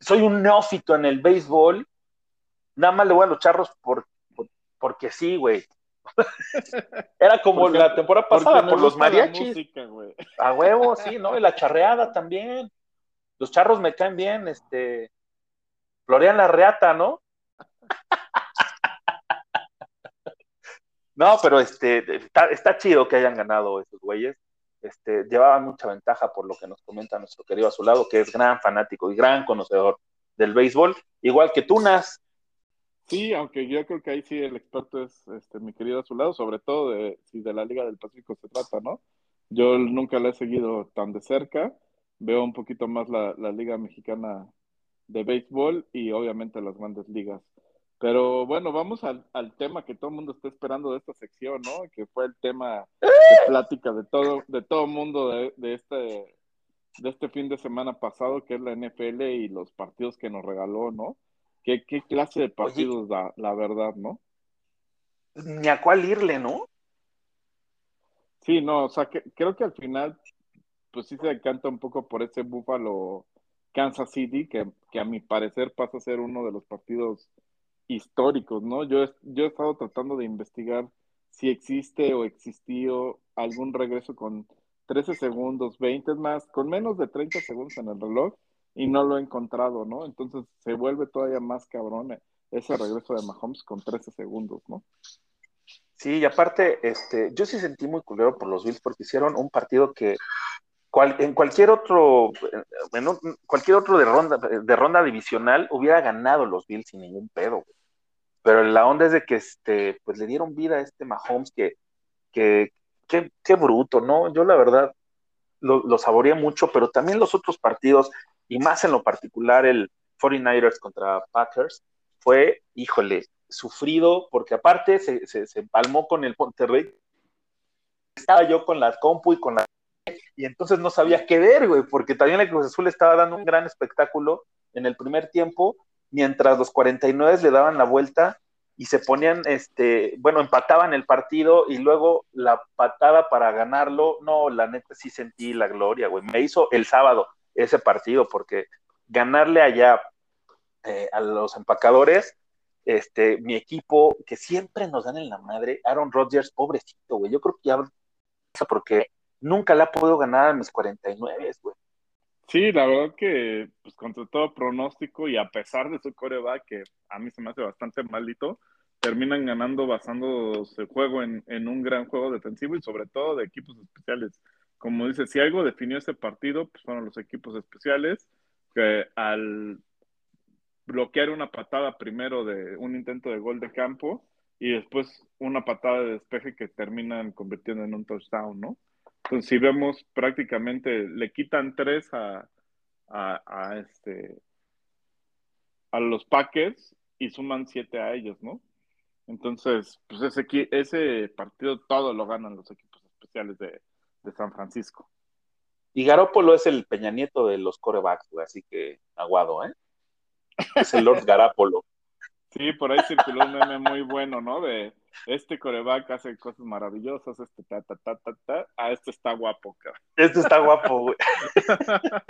soy un neófito en el béisbol, nada más le voy a los Charros por, por- porque sí, güey. [laughs] Era como Porque- la temporada pasada por los mariachis. música. A huevo, [laughs] sí, ¿no? Y la charreada también. Los charros me caen bien, este. Florian la reata, ¿no? No, pero este, está, está chido que hayan ganado esos güeyes. Este, llevaban mucha ventaja por lo que nos comenta nuestro querido Azulado, que es gran fanático y gran conocedor del béisbol, igual que Tunas. Sí, aunque yo creo que ahí sí el experto es este, mi querido Azulado, sobre todo de, si de la Liga del Pacífico se trata, ¿no? Yo nunca la he seguido tan de cerca, veo un poquito más la, la Liga Mexicana de Béisbol y obviamente las grandes ligas. Pero bueno, vamos al, al tema que todo el mundo está esperando de esta sección, ¿no? Que fue el tema de plática de todo, de todo mundo de, de este, de este fin de semana pasado, que es la NFL y los partidos que nos regaló, ¿no? ¿Qué, qué clase de partidos da, la verdad, no? Ni a cuál irle, ¿no? Sí, no, o sea, que, creo que al final, pues sí se decanta un poco por ese Buffalo Kansas City, que, que a mi parecer pasa a ser uno de los partidos históricos, ¿no? Yo, he- yo he estado tratando de investigar si existe o existió algún regreso con 13 segundos, 20 es más, con menos de 30 segundos en el reloj y no lo he encontrado, ¿no? Entonces se vuelve todavía más cabrón eh, ese regreso de Mahomes con 13 segundos, ¿no? Sí, y aparte, este, yo sí sentí muy culero por los Bills porque hicieron un partido que cual- en cualquier otro, en cualquier otro de ronda, de ronda divisional hubiera ganado los Bills sin ningún pedo. Pero la onda es de que este, pues le dieron vida a este Mahomes que, que, qué bruto, ¿no? Yo la verdad lo, lo saboreé mucho, pero también los otros partidos, y más en lo particular el 49ers contra Packers, fue, híjole, sufrido, porque aparte se, se, se empalmó con el Monterrey. Estaba yo con la compu y con la y entonces no sabía qué ver, güey, porque también el Cruz Azul estaba dando un gran espectáculo en el primer tiempo, mientras los 49 le daban la vuelta y se ponían, este, bueno, empataban el partido y luego la patada para ganarlo, no, la neta sí sentí la gloria, güey, me hizo el sábado ese partido, porque ganarle allá eh, a los empacadores, este, mi equipo, que siempre nos dan en la madre, Aaron Rodgers, pobrecito, güey, yo creo que ya, porque nunca la ha podido ganar a mis 49, güey. Sí, la verdad que, pues contra todo pronóstico y a pesar de su coreback, que a mí se me hace bastante malito, terminan ganando basándose el juego en, en un gran juego defensivo y sobre todo de equipos especiales. Como dice, si algo definió este partido, pues fueron los equipos especiales, que al bloquear una patada primero de un intento de gol de campo y después una patada de despeje que terminan convirtiendo en un touchdown, ¿no? Entonces, si vemos prácticamente, le quitan tres a, a, este, a los Packers y suman siete a ellos, ¿no? Entonces, pues ese, ese partido todo lo ganan los equipos especiales de, de San Francisco. Y Garópolo es el Peña Nieto de los corebacks, güey, así que aguado, ¿eh? Es el Lord [laughs] Garápolo. Sí, por ahí circuló un meme muy bueno, ¿no? De este coreback hace cosas maravillosas, este ta, ta, ta, ta, ta, ah, este está guapo, cabrón. Este está guapo, güey. [laughs]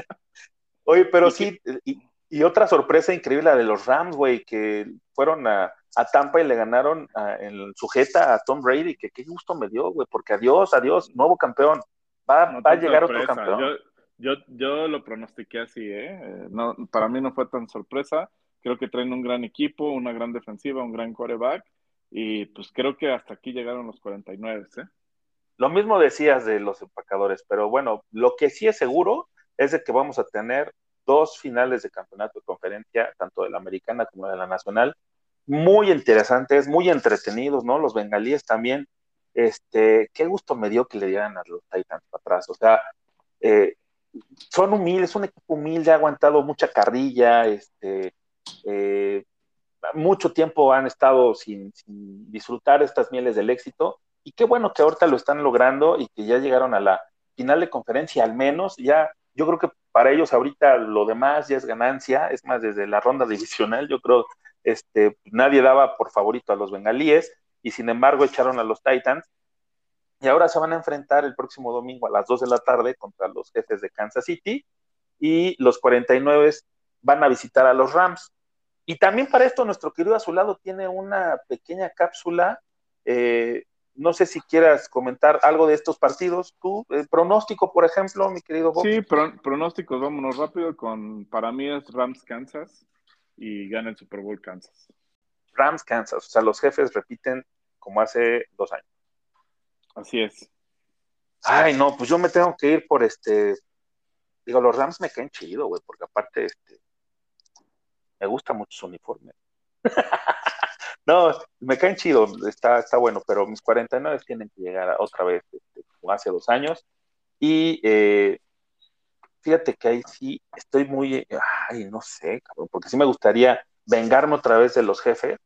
Oye, pero sí, y, y otra sorpresa increíble, la de los Rams, güey, que fueron a, a Tampa y le ganaron a- en sujeta a Tom Brady, que qué gusto me dio, güey, porque adiós, adiós, nuevo campeón. Va, No va a llegar sorpresa. otro campeón. Yo, yo, yo lo pronostiqué así, ¿eh? Eh, No, para mí no fue tan sorpresa. Creo que traen un gran equipo, una gran defensiva, un gran quarterback. Y pues creo que hasta aquí llegaron los 49, ¿eh? Lo mismo decías de los empacadores, pero bueno, lo que sí es seguro es de que vamos a tener dos finales de campeonato de conferencia, tanto de la americana como de la nacional, muy interesantes, muy entretenidos, ¿no? Los bengalíes también, este, qué gusto me dio que le dieran a los Titans para atrás, o sea, eh, son humildes, un equipo humilde, ha aguantado mucha carrilla, este, eh, mucho tiempo han estado sin, sin, disfrutar estas mieles del éxito, y qué bueno que ahorita lo están logrando y que ya llegaron a la final de conferencia, al menos, ya, yo creo que para ellos ahorita lo demás ya es ganancia, es más, desde la ronda divisional, yo creo, este, nadie daba por favorito a los bengalíes, y sin embargo echaron a los Titans, y ahora se van a enfrentar el próximo domingo a las 2 de la tarde contra los jefes de Kansas City y los 49 van a visitar a los Rams. Y también para esto nuestro querido Azulado tiene una pequeña cápsula. Eh, no sé si quieras comentar algo de estos partidos. Tú, eh, pronóstico, por ejemplo, mi querido Bob. Sí, pro, pronósticos, vámonos rápido con, para mí es Rams Kansas y gana el Super Bowl Kansas. Rams Kansas, o sea, los jefes repiten como hace dos años. Así es. Ay, no, pues yo me tengo que ir por este. Digo, los Rams me caen chido, güey, porque aparte, este. Me gusta mucho su uniforme. [laughs] no, me caen chido, está, está bueno, pero mis 49 tienen que llegar otra vez, este, como hace dos años. Y eh, fíjate que ahí sí estoy muy. Ay, no sé, cabrón, porque sí me gustaría vengarme otra vez de los jefes,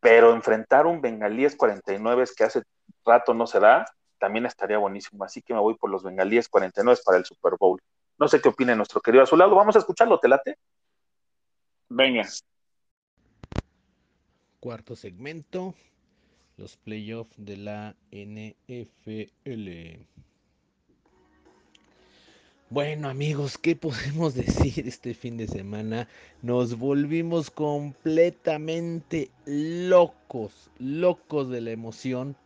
pero enfrentar un Bengalíes 49 que hace rato no se da, también estaría buenísimo. Así que me voy por los bengalíes 49 para el Super Bowl. No sé qué opine nuestro querido Azulado. Vamos a escucharlo, ¿te late? Venga. Cuarto segmento, los playoffs de la NFL. Bueno amigos, ¿qué podemos [laughs] decir este fin de semana? Nos volvimos completamente locos, locos de la emoción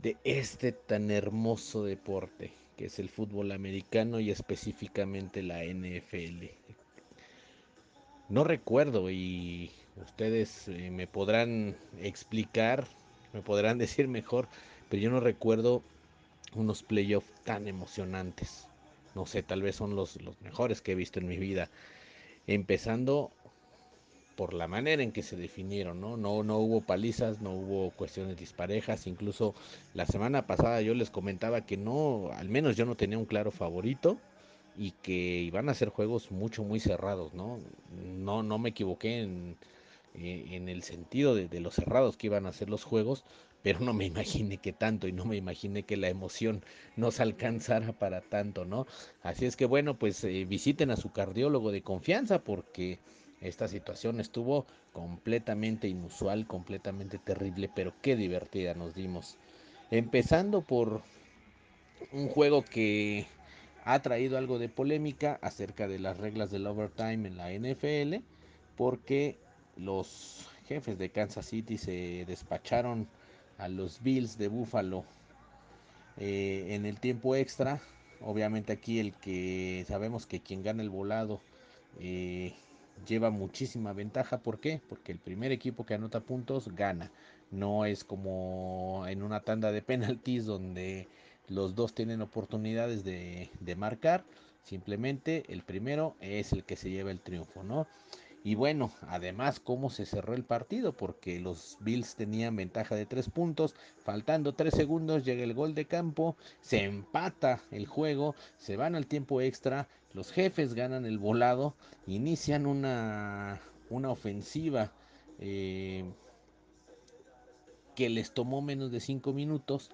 de este tan hermoso deporte que es el fútbol americano y específicamente la NFL. No recuerdo y ustedes eh, me podrán explicar, me podrán [laughs] decir mejor, pero yo no recuerdo unos playoffs tan emocionantes. No sé, tal vez son los, los mejores que he visto en mi vida. Empezando por la manera en que se definieron, ¿no? No, no hubo palizas, no hubo cuestiones disparejas, incluso la semana pasada yo les comentaba que no, al menos yo no tenía un claro favorito y que iban a ser juegos mucho, muy cerrados, ¿no? No, no me equivoqué en, eh, en el sentido de, de, los cerrados que iban a ser los juegos, pero no me imaginé que tanto y no me imaginé que la emoción nos alcanzara para tanto, ¿no? Así es que bueno, pues eh, visiten a su cardiólogo de confianza porque esta situación estuvo completamente inusual, completamente terrible, pero qué divertida nos dimos. Empezando por un juego que ha traído algo de polémica acerca de las reglas del overtime en la NFL, porque los jefes de Kansas City se despacharon a los Bills de Buffalo eh, en el tiempo extra. Obviamente aquí el que sabemos que quien gana el volado eh, lleva muchísima ventaja. ¿Por qué? Porque el primer equipo que anota puntos gana. No es como en una tanda de penaltis donde los dos tienen oportunidades de, de, marcar. Simplemente el primero es el que se lleva el triunfo, ¿no? Y bueno, además cómo se cerró el partido, porque los Bills tenían ventaja de tres puntos, faltando tres segundos llega el gol de campo, se empata el juego, se van al tiempo extra, los jefes ganan el volado, inician una, una ofensiva eh, que les tomó menos de cinco minutos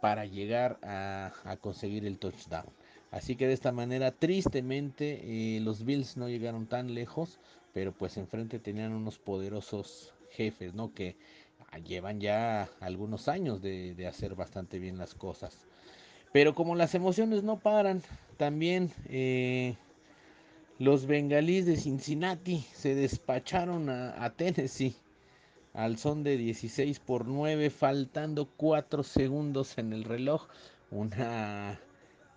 para llegar a, a conseguir el touchdown. Así que de esta manera, tristemente, eh, los Bills no llegaron tan lejos, pero pues enfrente tenían unos poderosos jefes, ¿no? Que llevan ya algunos años de, hacer bastante bien las cosas. Pero como las emociones no paran, también eh, los bengalíes de Cincinnati se despacharon a, a, Tennessee al son de 16 por 9, faltando 4 segundos en el reloj. Una,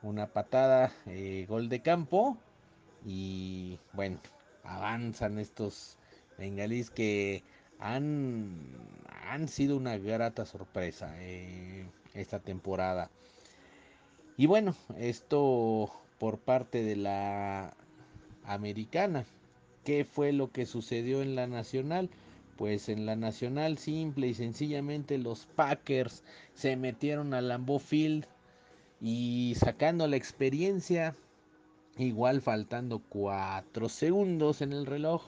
una patada, eh, gol de campo. Y bueno, avanzan estos bengalíes que han, han sido una grata sorpresa eh, esta temporada. Y bueno, esto por parte de la americana. ¿Qué fue lo que sucedió en la nacional? Pues en la nacional simple y sencillamente los Packers se metieron al Lambeau Field y sacando la experiencia igual faltando 4 segundos en el reloj,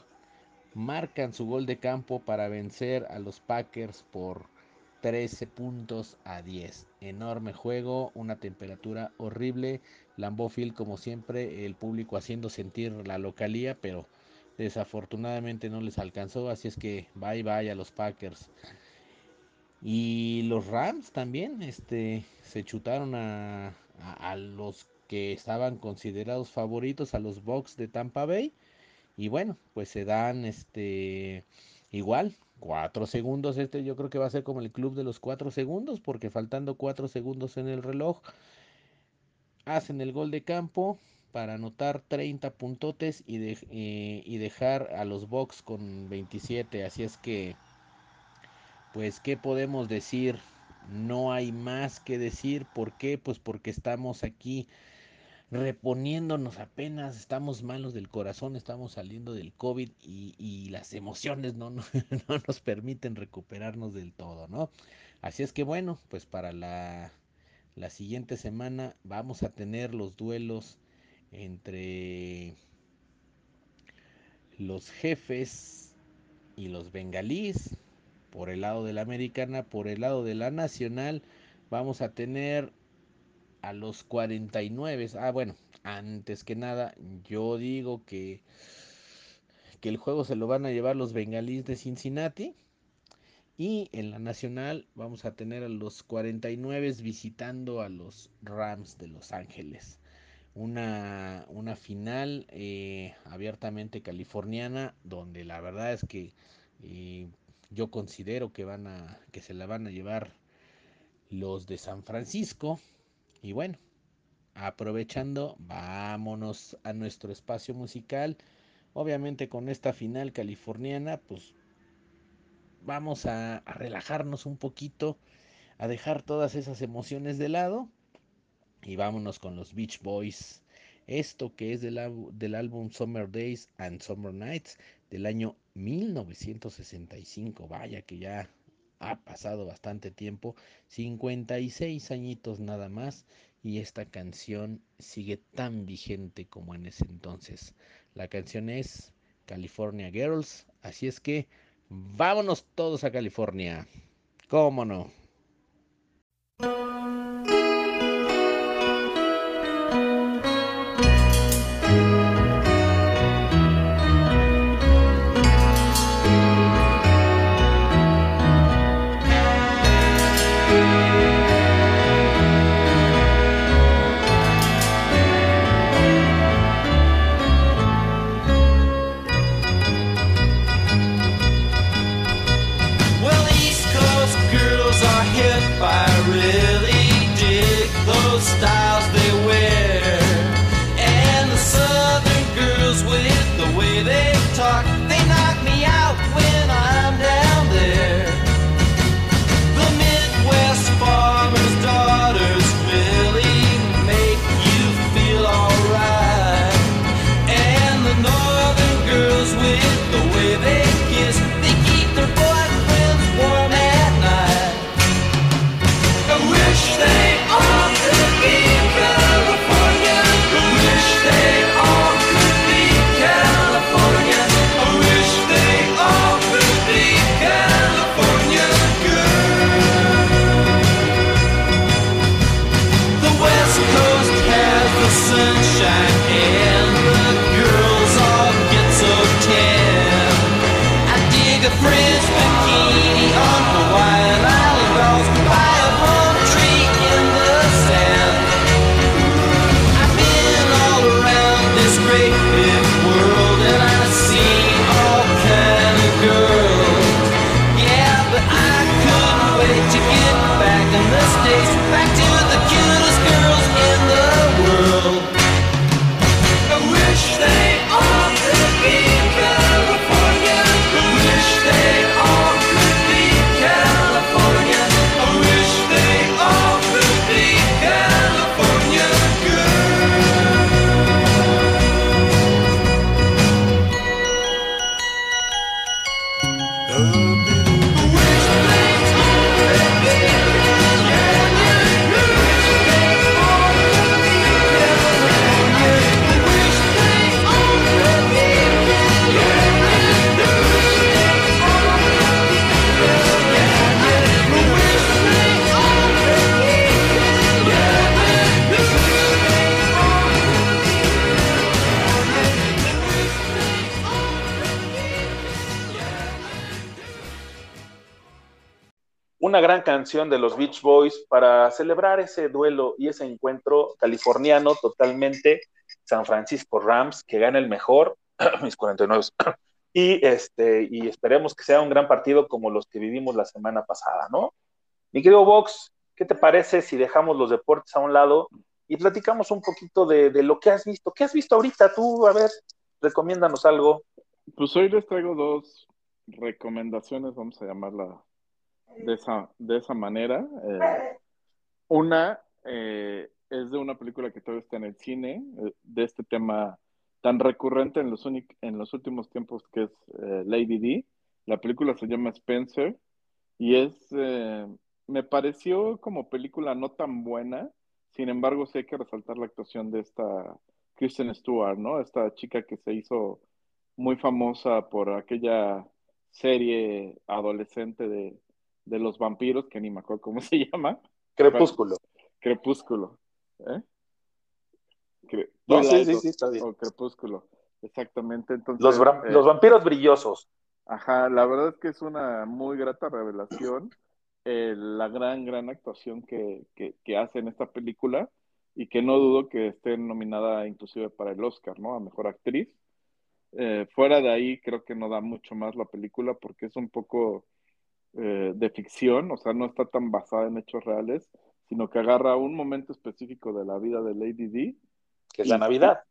marcan su gol de campo para vencer a los Packers por 13 puntos a 10. Enorme juego, una temperatura horrible. Lambeau Field, como siempre, el público haciendo sentir la localía, pero desafortunadamente no les alcanzó. Así es que bye bye a los Packers. Y los Rams también este, se chutaron a, a, a los que estaban considerados favoritos, a los Bucks de Tampa Bay. Y bueno, pues se dan este igual cuatro segundos. Este yo creo que va a ser como el club de los cuatro segundos, porque faltando cuatro segundos en el reloj, hacen el gol de campo para anotar 30 puntotes y, de, eh, y dejar a los Bucks con 27. Así es que, pues, ¿qué podemos decir? No hay más que decir. ¿Por qué? Pues porque estamos aquí reponiéndonos apenas, estamos malos del corazón, estamos saliendo del COVID y, y las emociones no, no, [laughs] no, nos permiten recuperarnos del todo, ¿no? Así es que bueno, pues para la, la siguiente semana vamos a tener los duelos entre los jefes y los bengalíes por el lado de la americana, por el lado de la nacional vamos a tener a los 49. Ah, bueno, antes que nada, yo digo que, que el juego se lo van a llevar los bengalíes de Cincinnati. Y en la nacional vamos a tener a los 49 visitando a los Rams de Los Ángeles. Una, una final eh, abiertamente californiana donde la verdad es que eh, yo considero que van a que se la van a llevar los de San Francisco y bueno, aprovechando, vámonos a nuestro espacio musical. Obviamente con esta final californiana, pues vamos a, relajarnos un poquito, a dejar todas esas emociones de lado y vámonos con los Beach Boys. Esto que es del álbum Summer Days and Summer Nights del año 1965. Vaya que ya ha pasado bastante tiempo, 56 añitos nada más, y esta canción sigue tan vigente como en ese entonces. La canción es California Girls, así es que vámonos todos a California. ¿Cómo no? Canción de los Beach Boys para celebrar ese duelo y ese encuentro californiano totalmente. San Francisco Rams, que gana el mejor, [clears throat] mis 49. [clears throat] Y, este, y esperemos que sea un gran partido como los que vivimos la semana pasada, ¿no? Mi querido Vox, ¿qué te parece si dejamos los deportes a un lado y platicamos un poquito de, de lo que has visto? ¿Qué has visto ahorita tú? A ver, recomiéndanos algo. Pues hoy les traigo dos recomendaciones, vamos a llamarla de esa, de esa manera. Eh, una eh, es de una película que todavía está en el cine, eh, de este tema tan recurrente en los, en los últimos tiempos que es eh, Lady D. La película se llama Spencer y es, me pareció como película no tan buena, sin embargo sí hay que resaltar la actuación de esta Kristen Stewart, ¿no? Esta chica que se hizo muy famosa por aquella serie adolescente de, de los vampiros, que ni me acuerdo cómo [laughs] se llama, Crepúsculo. Crepúsculo. ¿eh? Cre- No, sí, sí, sí, está bien. o Crepúsculo, exactamente. Entonces, Los, eh, los vampiros brillosos. Ajá, la verdad es que es una muy grata revelación eh, la gran, gran actuación que, que, que hace en esta película y que no dudo que esté nominada inclusive para el Oscar, ¿no? A Mejor Actriz. Eh, fuera de ahí creo que no da mucho más la película porque es un poco eh, de ficción, o sea, no está tan basada en hechos reales, sino que agarra un momento específico de la vida de Lady D que es la Navidad.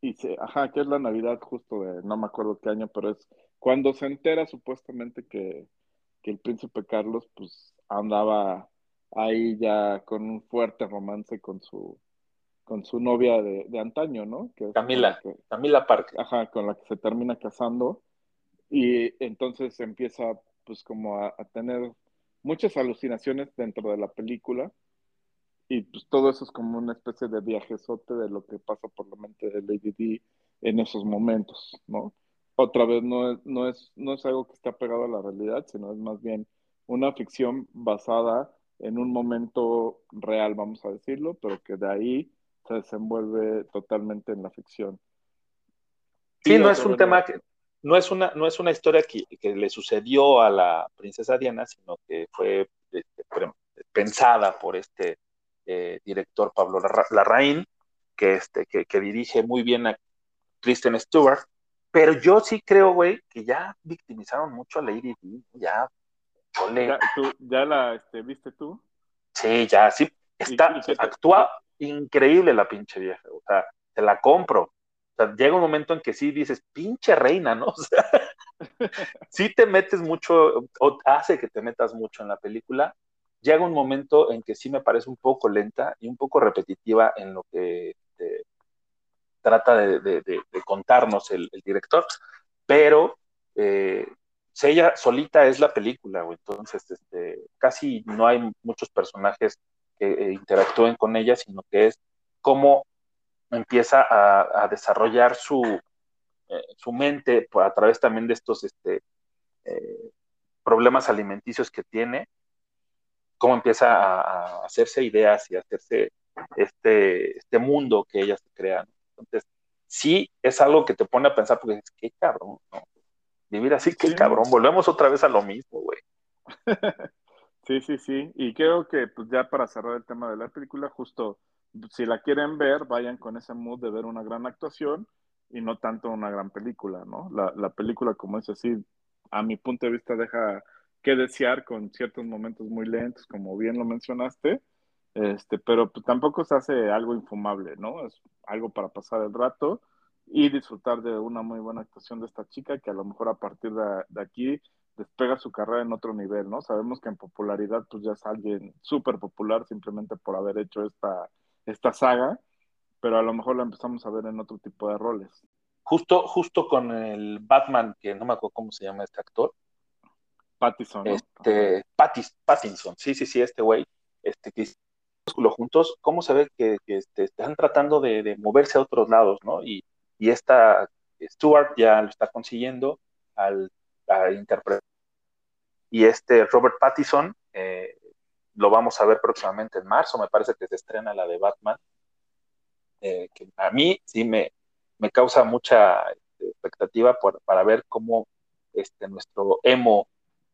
y se, ajá, que es la Navidad justo de, no me acuerdo qué año, pero es cuando se entera supuestamente que, que el príncipe Carlos pues andaba ahí ya con un fuerte romance con su con su novia de, de antaño, ¿no? Que es con Camila. la que- Camila Parker. ajá, con la que se termina casando y entonces empieza pues como a, a tener muchas alucinaciones dentro de la película y pues todo eso es como una especie de viajezote de lo que pasa por la mente de Lady D en esos momentos, ¿no? Otra vez no es, no es, no es algo que está pegado a la realidad, sino es más bien una ficción basada en un momento real, vamos a decirlo, pero que de ahí se desenvuelve totalmente en la ficción. Sí, Y no es un tema que, no es una, no es una historia que, que le sucedió a la princesa Diana, sino que fue este, pre- pensada por este eh, director Pablo Larra- Larraín, que, este, que, que dirige muy bien a Kristen Stewart. Pero yo sí creo, güey, que ya victimizaron mucho a Lady Di. Ya, ole. Ya, tú, ya la este, viste tú. Sí, ya, sí. Está, y actúa increíble la pinche vieja. O sea, te la compro. O sea, llega un momento en que sí dices, pinche reina, ¿no? [laughs] O sí te metes mucho, o hace que te metas mucho en la película. Llega un momento en que sí me parece un poco lenta y un poco repetitiva en lo que este, trata de, contarnos el, director, pero eh, ella solita es la película. Entonces, este, casi no hay muchos personajes que eh, interactúen con ella, sino que es cómo empieza a, a desarrollar su, eh, su mente por- a través también de estos este, eh, problemas alimenticios que tiene, cómo empieza a, a hacerse ideas y a hacerse este, este mundo que ella se crea. Entonces, sí es algo que te pone a pensar, porque dices, qué cabrón, ¿no? Vivir así, qué Sí. cabrón, volvemos otra vez a lo mismo, güey. [laughs] Sí, sí, sí. Y creo que pues ya para cerrar el tema de la película, justo si la quieren ver, vayan con ese mood de ver una gran actuación y no tanto una gran película, ¿no? La, la película, como es así, a mi punto de vista deja que desear con ciertos momentos muy lentos, como bien lo mencionaste, este, pero pues, tampoco se hace algo infumable, ¿no? Es algo para pasar el rato y disfrutar de una muy buena actuación de esta chica que a lo mejor a partir de, aquí despega su carrera en otro nivel, ¿no? Sabemos que en popularidad pues ya es alguien súper popular simplemente por haber hecho esta, esta saga, pero a lo mejor la empezamos a ver en otro tipo de roles. Justo, justo con el Batman, que no me acuerdo cómo se llama este actor, Pattison, ¿no? este, Pattis- Pattinson, sí, sí, sí, este güey, este, que juntos, cómo se ve que, que, este, están tratando de, de moverse a otros lados, ¿no? Y, y esta Stewart ya lo está consiguiendo al a interpretar. Y este Robert Pattinson eh, lo vamos a ver próximamente en marzo, me parece que se estrena la de Batman, eh, que a mí sí me, me causa mucha este, expectativa para ver cómo este, nuestro emo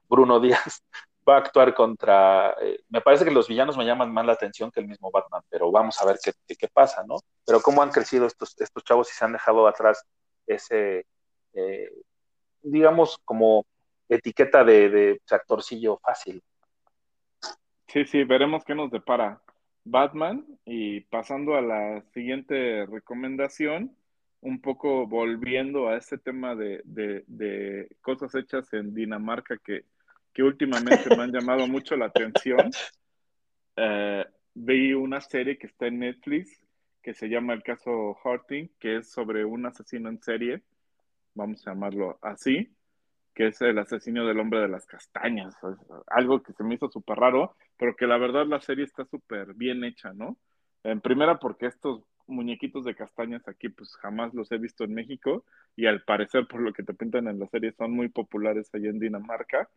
Bruno [laughs] Díaz va a actuar contra, eh, me parece que los villanos me llaman más la atención que el mismo Batman, pero vamos a ver qué, qué, pasa, ¿no? Pero cómo han crecido estos, estos chavos y se han dejado atrás ese, eh, digamos, como etiqueta de, de actorcillo fácil. Sí, sí, veremos qué nos depara Batman. Y pasando a la siguiente recomendación, un poco volviendo a este tema de, de, de cosas hechas en Dinamarca que, que últimamente me han llamado [laughs] mucho la atención. Eh, vi una serie que está en Netflix que se llama El caso Harting, que es sobre un asesino en serie, vamos a llamarlo así, que es el asesino del hombre de las castañas, algo que se me hizo súper raro, pero que la verdad la serie está súper bien hecha, ¿no? En primera porque estos muñequitos de castañas aquí pues jamás los he visto en México y al parecer por lo que te pintan en la serie son muy populares allá en Dinamarca.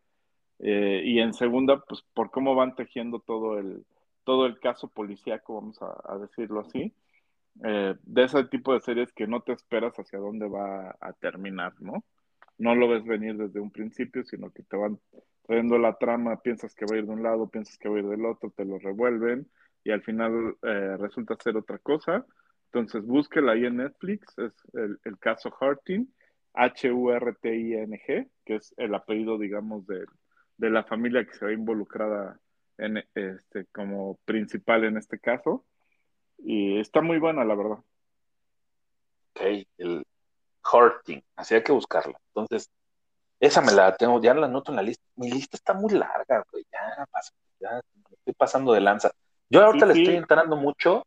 Eh, y en segunda pues por cómo van tejiendo todo el, todo el caso policíaco, vamos a, a decirlo así, eh, de ese tipo de series que no te esperas hacia dónde va a terminar, ¿no? No lo ves venir desde un principio, sino que te van trayendo la trama, piensas que va a ir de un lado, piensas que va a ir del otro, te lo revuelven y al final eh, resulta ser otra cosa. Entonces búsquela ahí en Netflix, es el, caso Harting, H-U-R-T-I-N-G, que es el apellido, digamos, de, de la familia que se ve involucrada en, este, como principal en este caso. Y está muy buena, la verdad. Ok, el Hurting, así hay que buscarla. Entonces, esa me la tengo, ya la anoto en la lista. Mi lista está muy larga, güey, ya, ya estoy pasando de lanza. Yo ahorita Sí, le sí. estoy entrando mucho.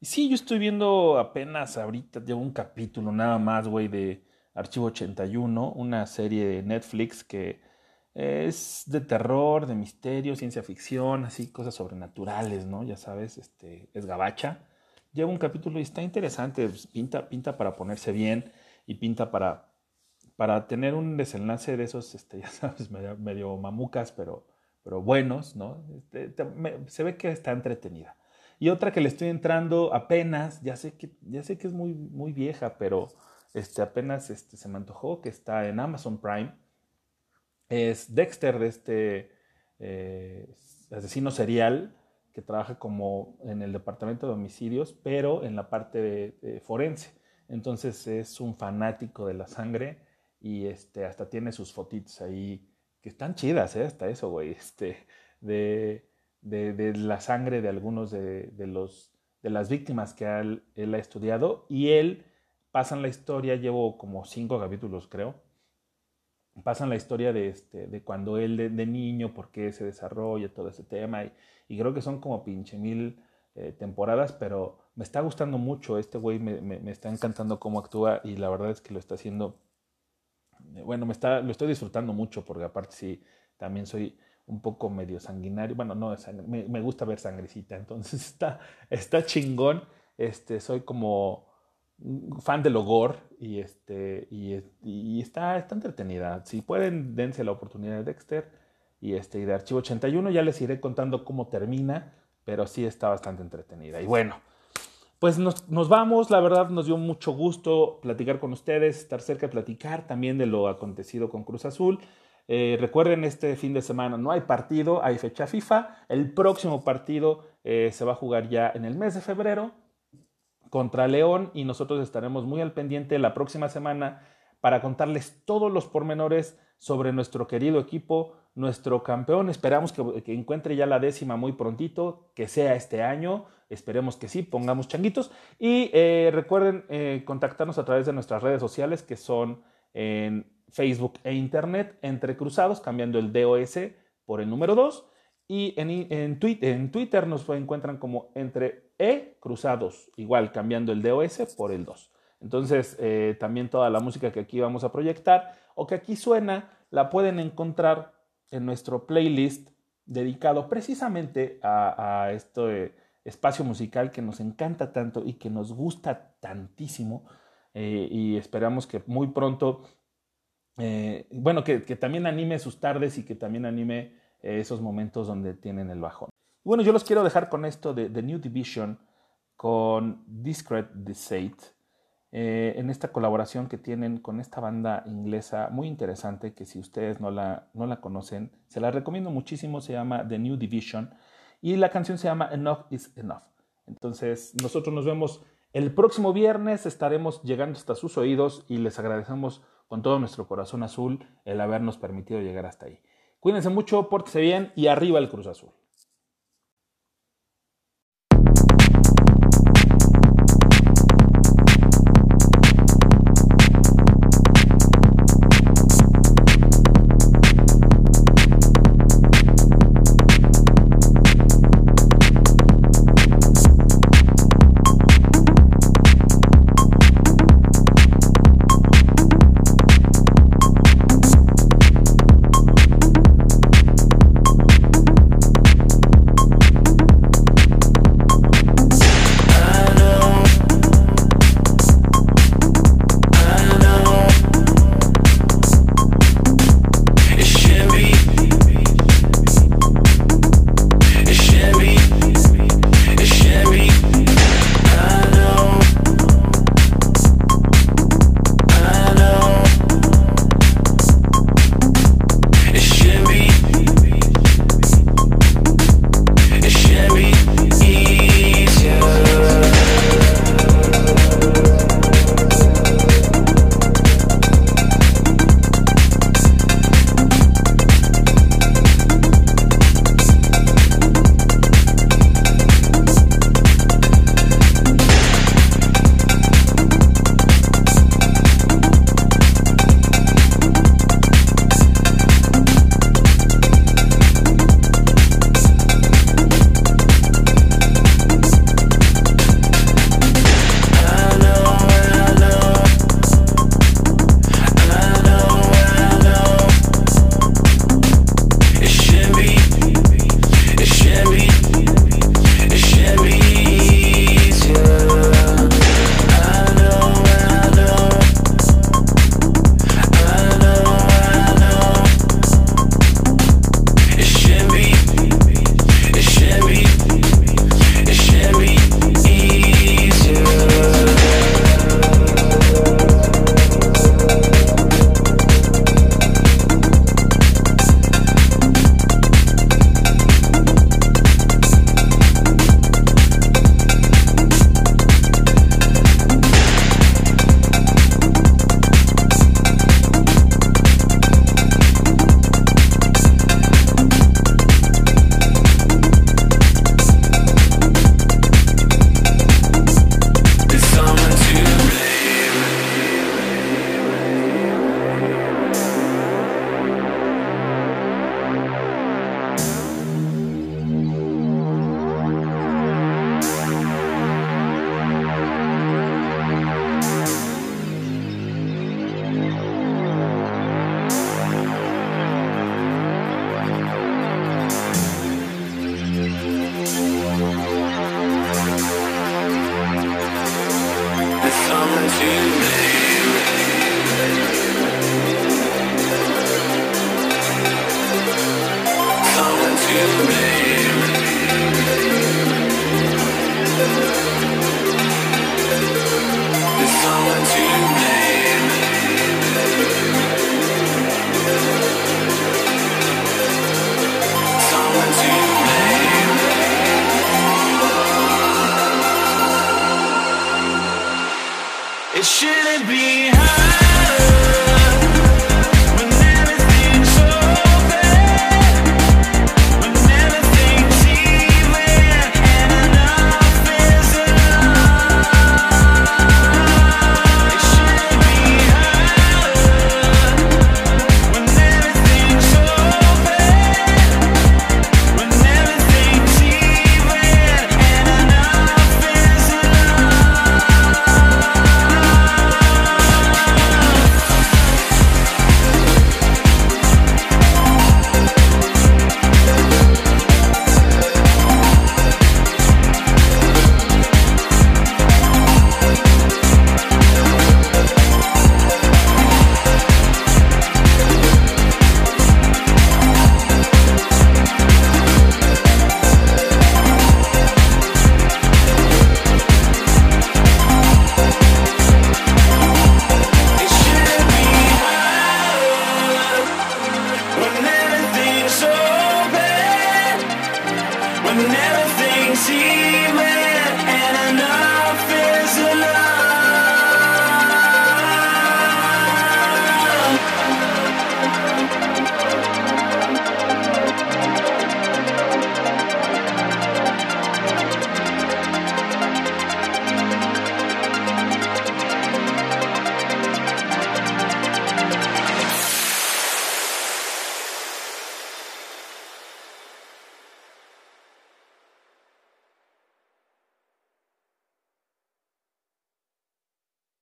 Sí, yo estoy viendo apenas ahorita, llevo un capítulo nada más, güey, de Archivo 81, una serie de Netflix que es de terror, de misterio, ciencia ficción, así cosas sobrenaturales, ¿no? Ya sabes, este, es gabacha. Llevo un capítulo y está interesante, pues, pinta, pinta para ponerse bien y pinta para, para tener un desenlace de esos, este, [laughs] ya sabes, medio, mamucas, pero, pero buenos, ¿no? Este, se ve que está entretenida. Y otra que le estoy entrando apenas, ya sé que, ya sé que es muy, muy vieja, pero este, apenas este, se me antojó que está en Amazon Prime. Es Dexter, de este eh, asesino serial que trabaja como en el departamento de homicidios, pero en la parte de, forense. Entonces es un fanático de la sangre y este, hasta tiene sus fotitos ahí que están chidas, ¿eh? Hasta eso, güey. Este, de, de, la sangre de algunos de, de los, de las víctimas que él, él ha estudiado y él pasan la historia, llevo como cinco capítulos creo, pasan la historia de, este, de cuando él de, niño, por qué se desarrolla todo ese tema y, creo que son como pinche mil eh, temporadas, pero me está gustando mucho, este güey me, me, está encantando cómo actúa y la verdad es que lo está haciendo, eh, bueno, me está, lo estoy disfrutando mucho porque aparte sí, también soy un poco medio sanguinario, bueno, no, me, me gusta ver sangrecita, [laughs] entonces está, está chingón, este, soy como fan del gore y, este, y está, está entretenida. Si pueden, dense la oportunidad de Dexter y, este, y de Archivo 81, ya les iré contando cómo termina, pero sí está bastante entretenida. Y bueno, pues nos, nos vamos, la verdad nos dio mucho gusto platicar con ustedes, estar cerca de platicar también de lo acontecido con Cruz Azul. Eh, recuerden, este fin de semana no hay partido, hay fecha FIFA. El próximo partido eh, se va a jugar ya en el mes de febrero contra León y nosotros estaremos muy al pendiente la próxima semana para contarles todos los pormenores sobre nuestro querido equipo, nuestro campeón. Esperamos que, encuentre ya la décima muy prontito, que sea este año. Esperemos que sí, pongamos changuitos. Y eh, recuerden eh, contactarnos a través de nuestras redes sociales que son en Facebook e Internet, entre cruzados, cambiando el DOS por el número 2. Y en, en, en Twitter nos encuentran como entre E cruzados, igual cambiando el DOS por el 2. Entonces, eh, también toda la música que aquí vamos a proyectar o que aquí suena, la pueden encontrar en nuestro playlist dedicado precisamente a, este espacio musical que nos encanta tanto y que nos gusta tantísimo. Eh, y esperamos que muy pronto, eh, bueno, que, que, también anime sus tardes y que también anime esos momentos donde tienen el bajón. Bueno, yo los quiero dejar con esto de The New Division, con Discret Deceit. eh, en esta colaboración que tienen con esta banda inglesa muy interesante que si ustedes no la, no la conocen, se la recomiendo muchísimo, se llama The New Division y la canción se llama Enough is Enough. Entonces nosotros nos vemos el próximo viernes, estaremos llegando hasta sus oídos y les agradecemos con todo nuestro corazón azul el habernos permitido llegar hasta ahí. Cuídense mucho, pórtense bien y arriba el Cruz Azul.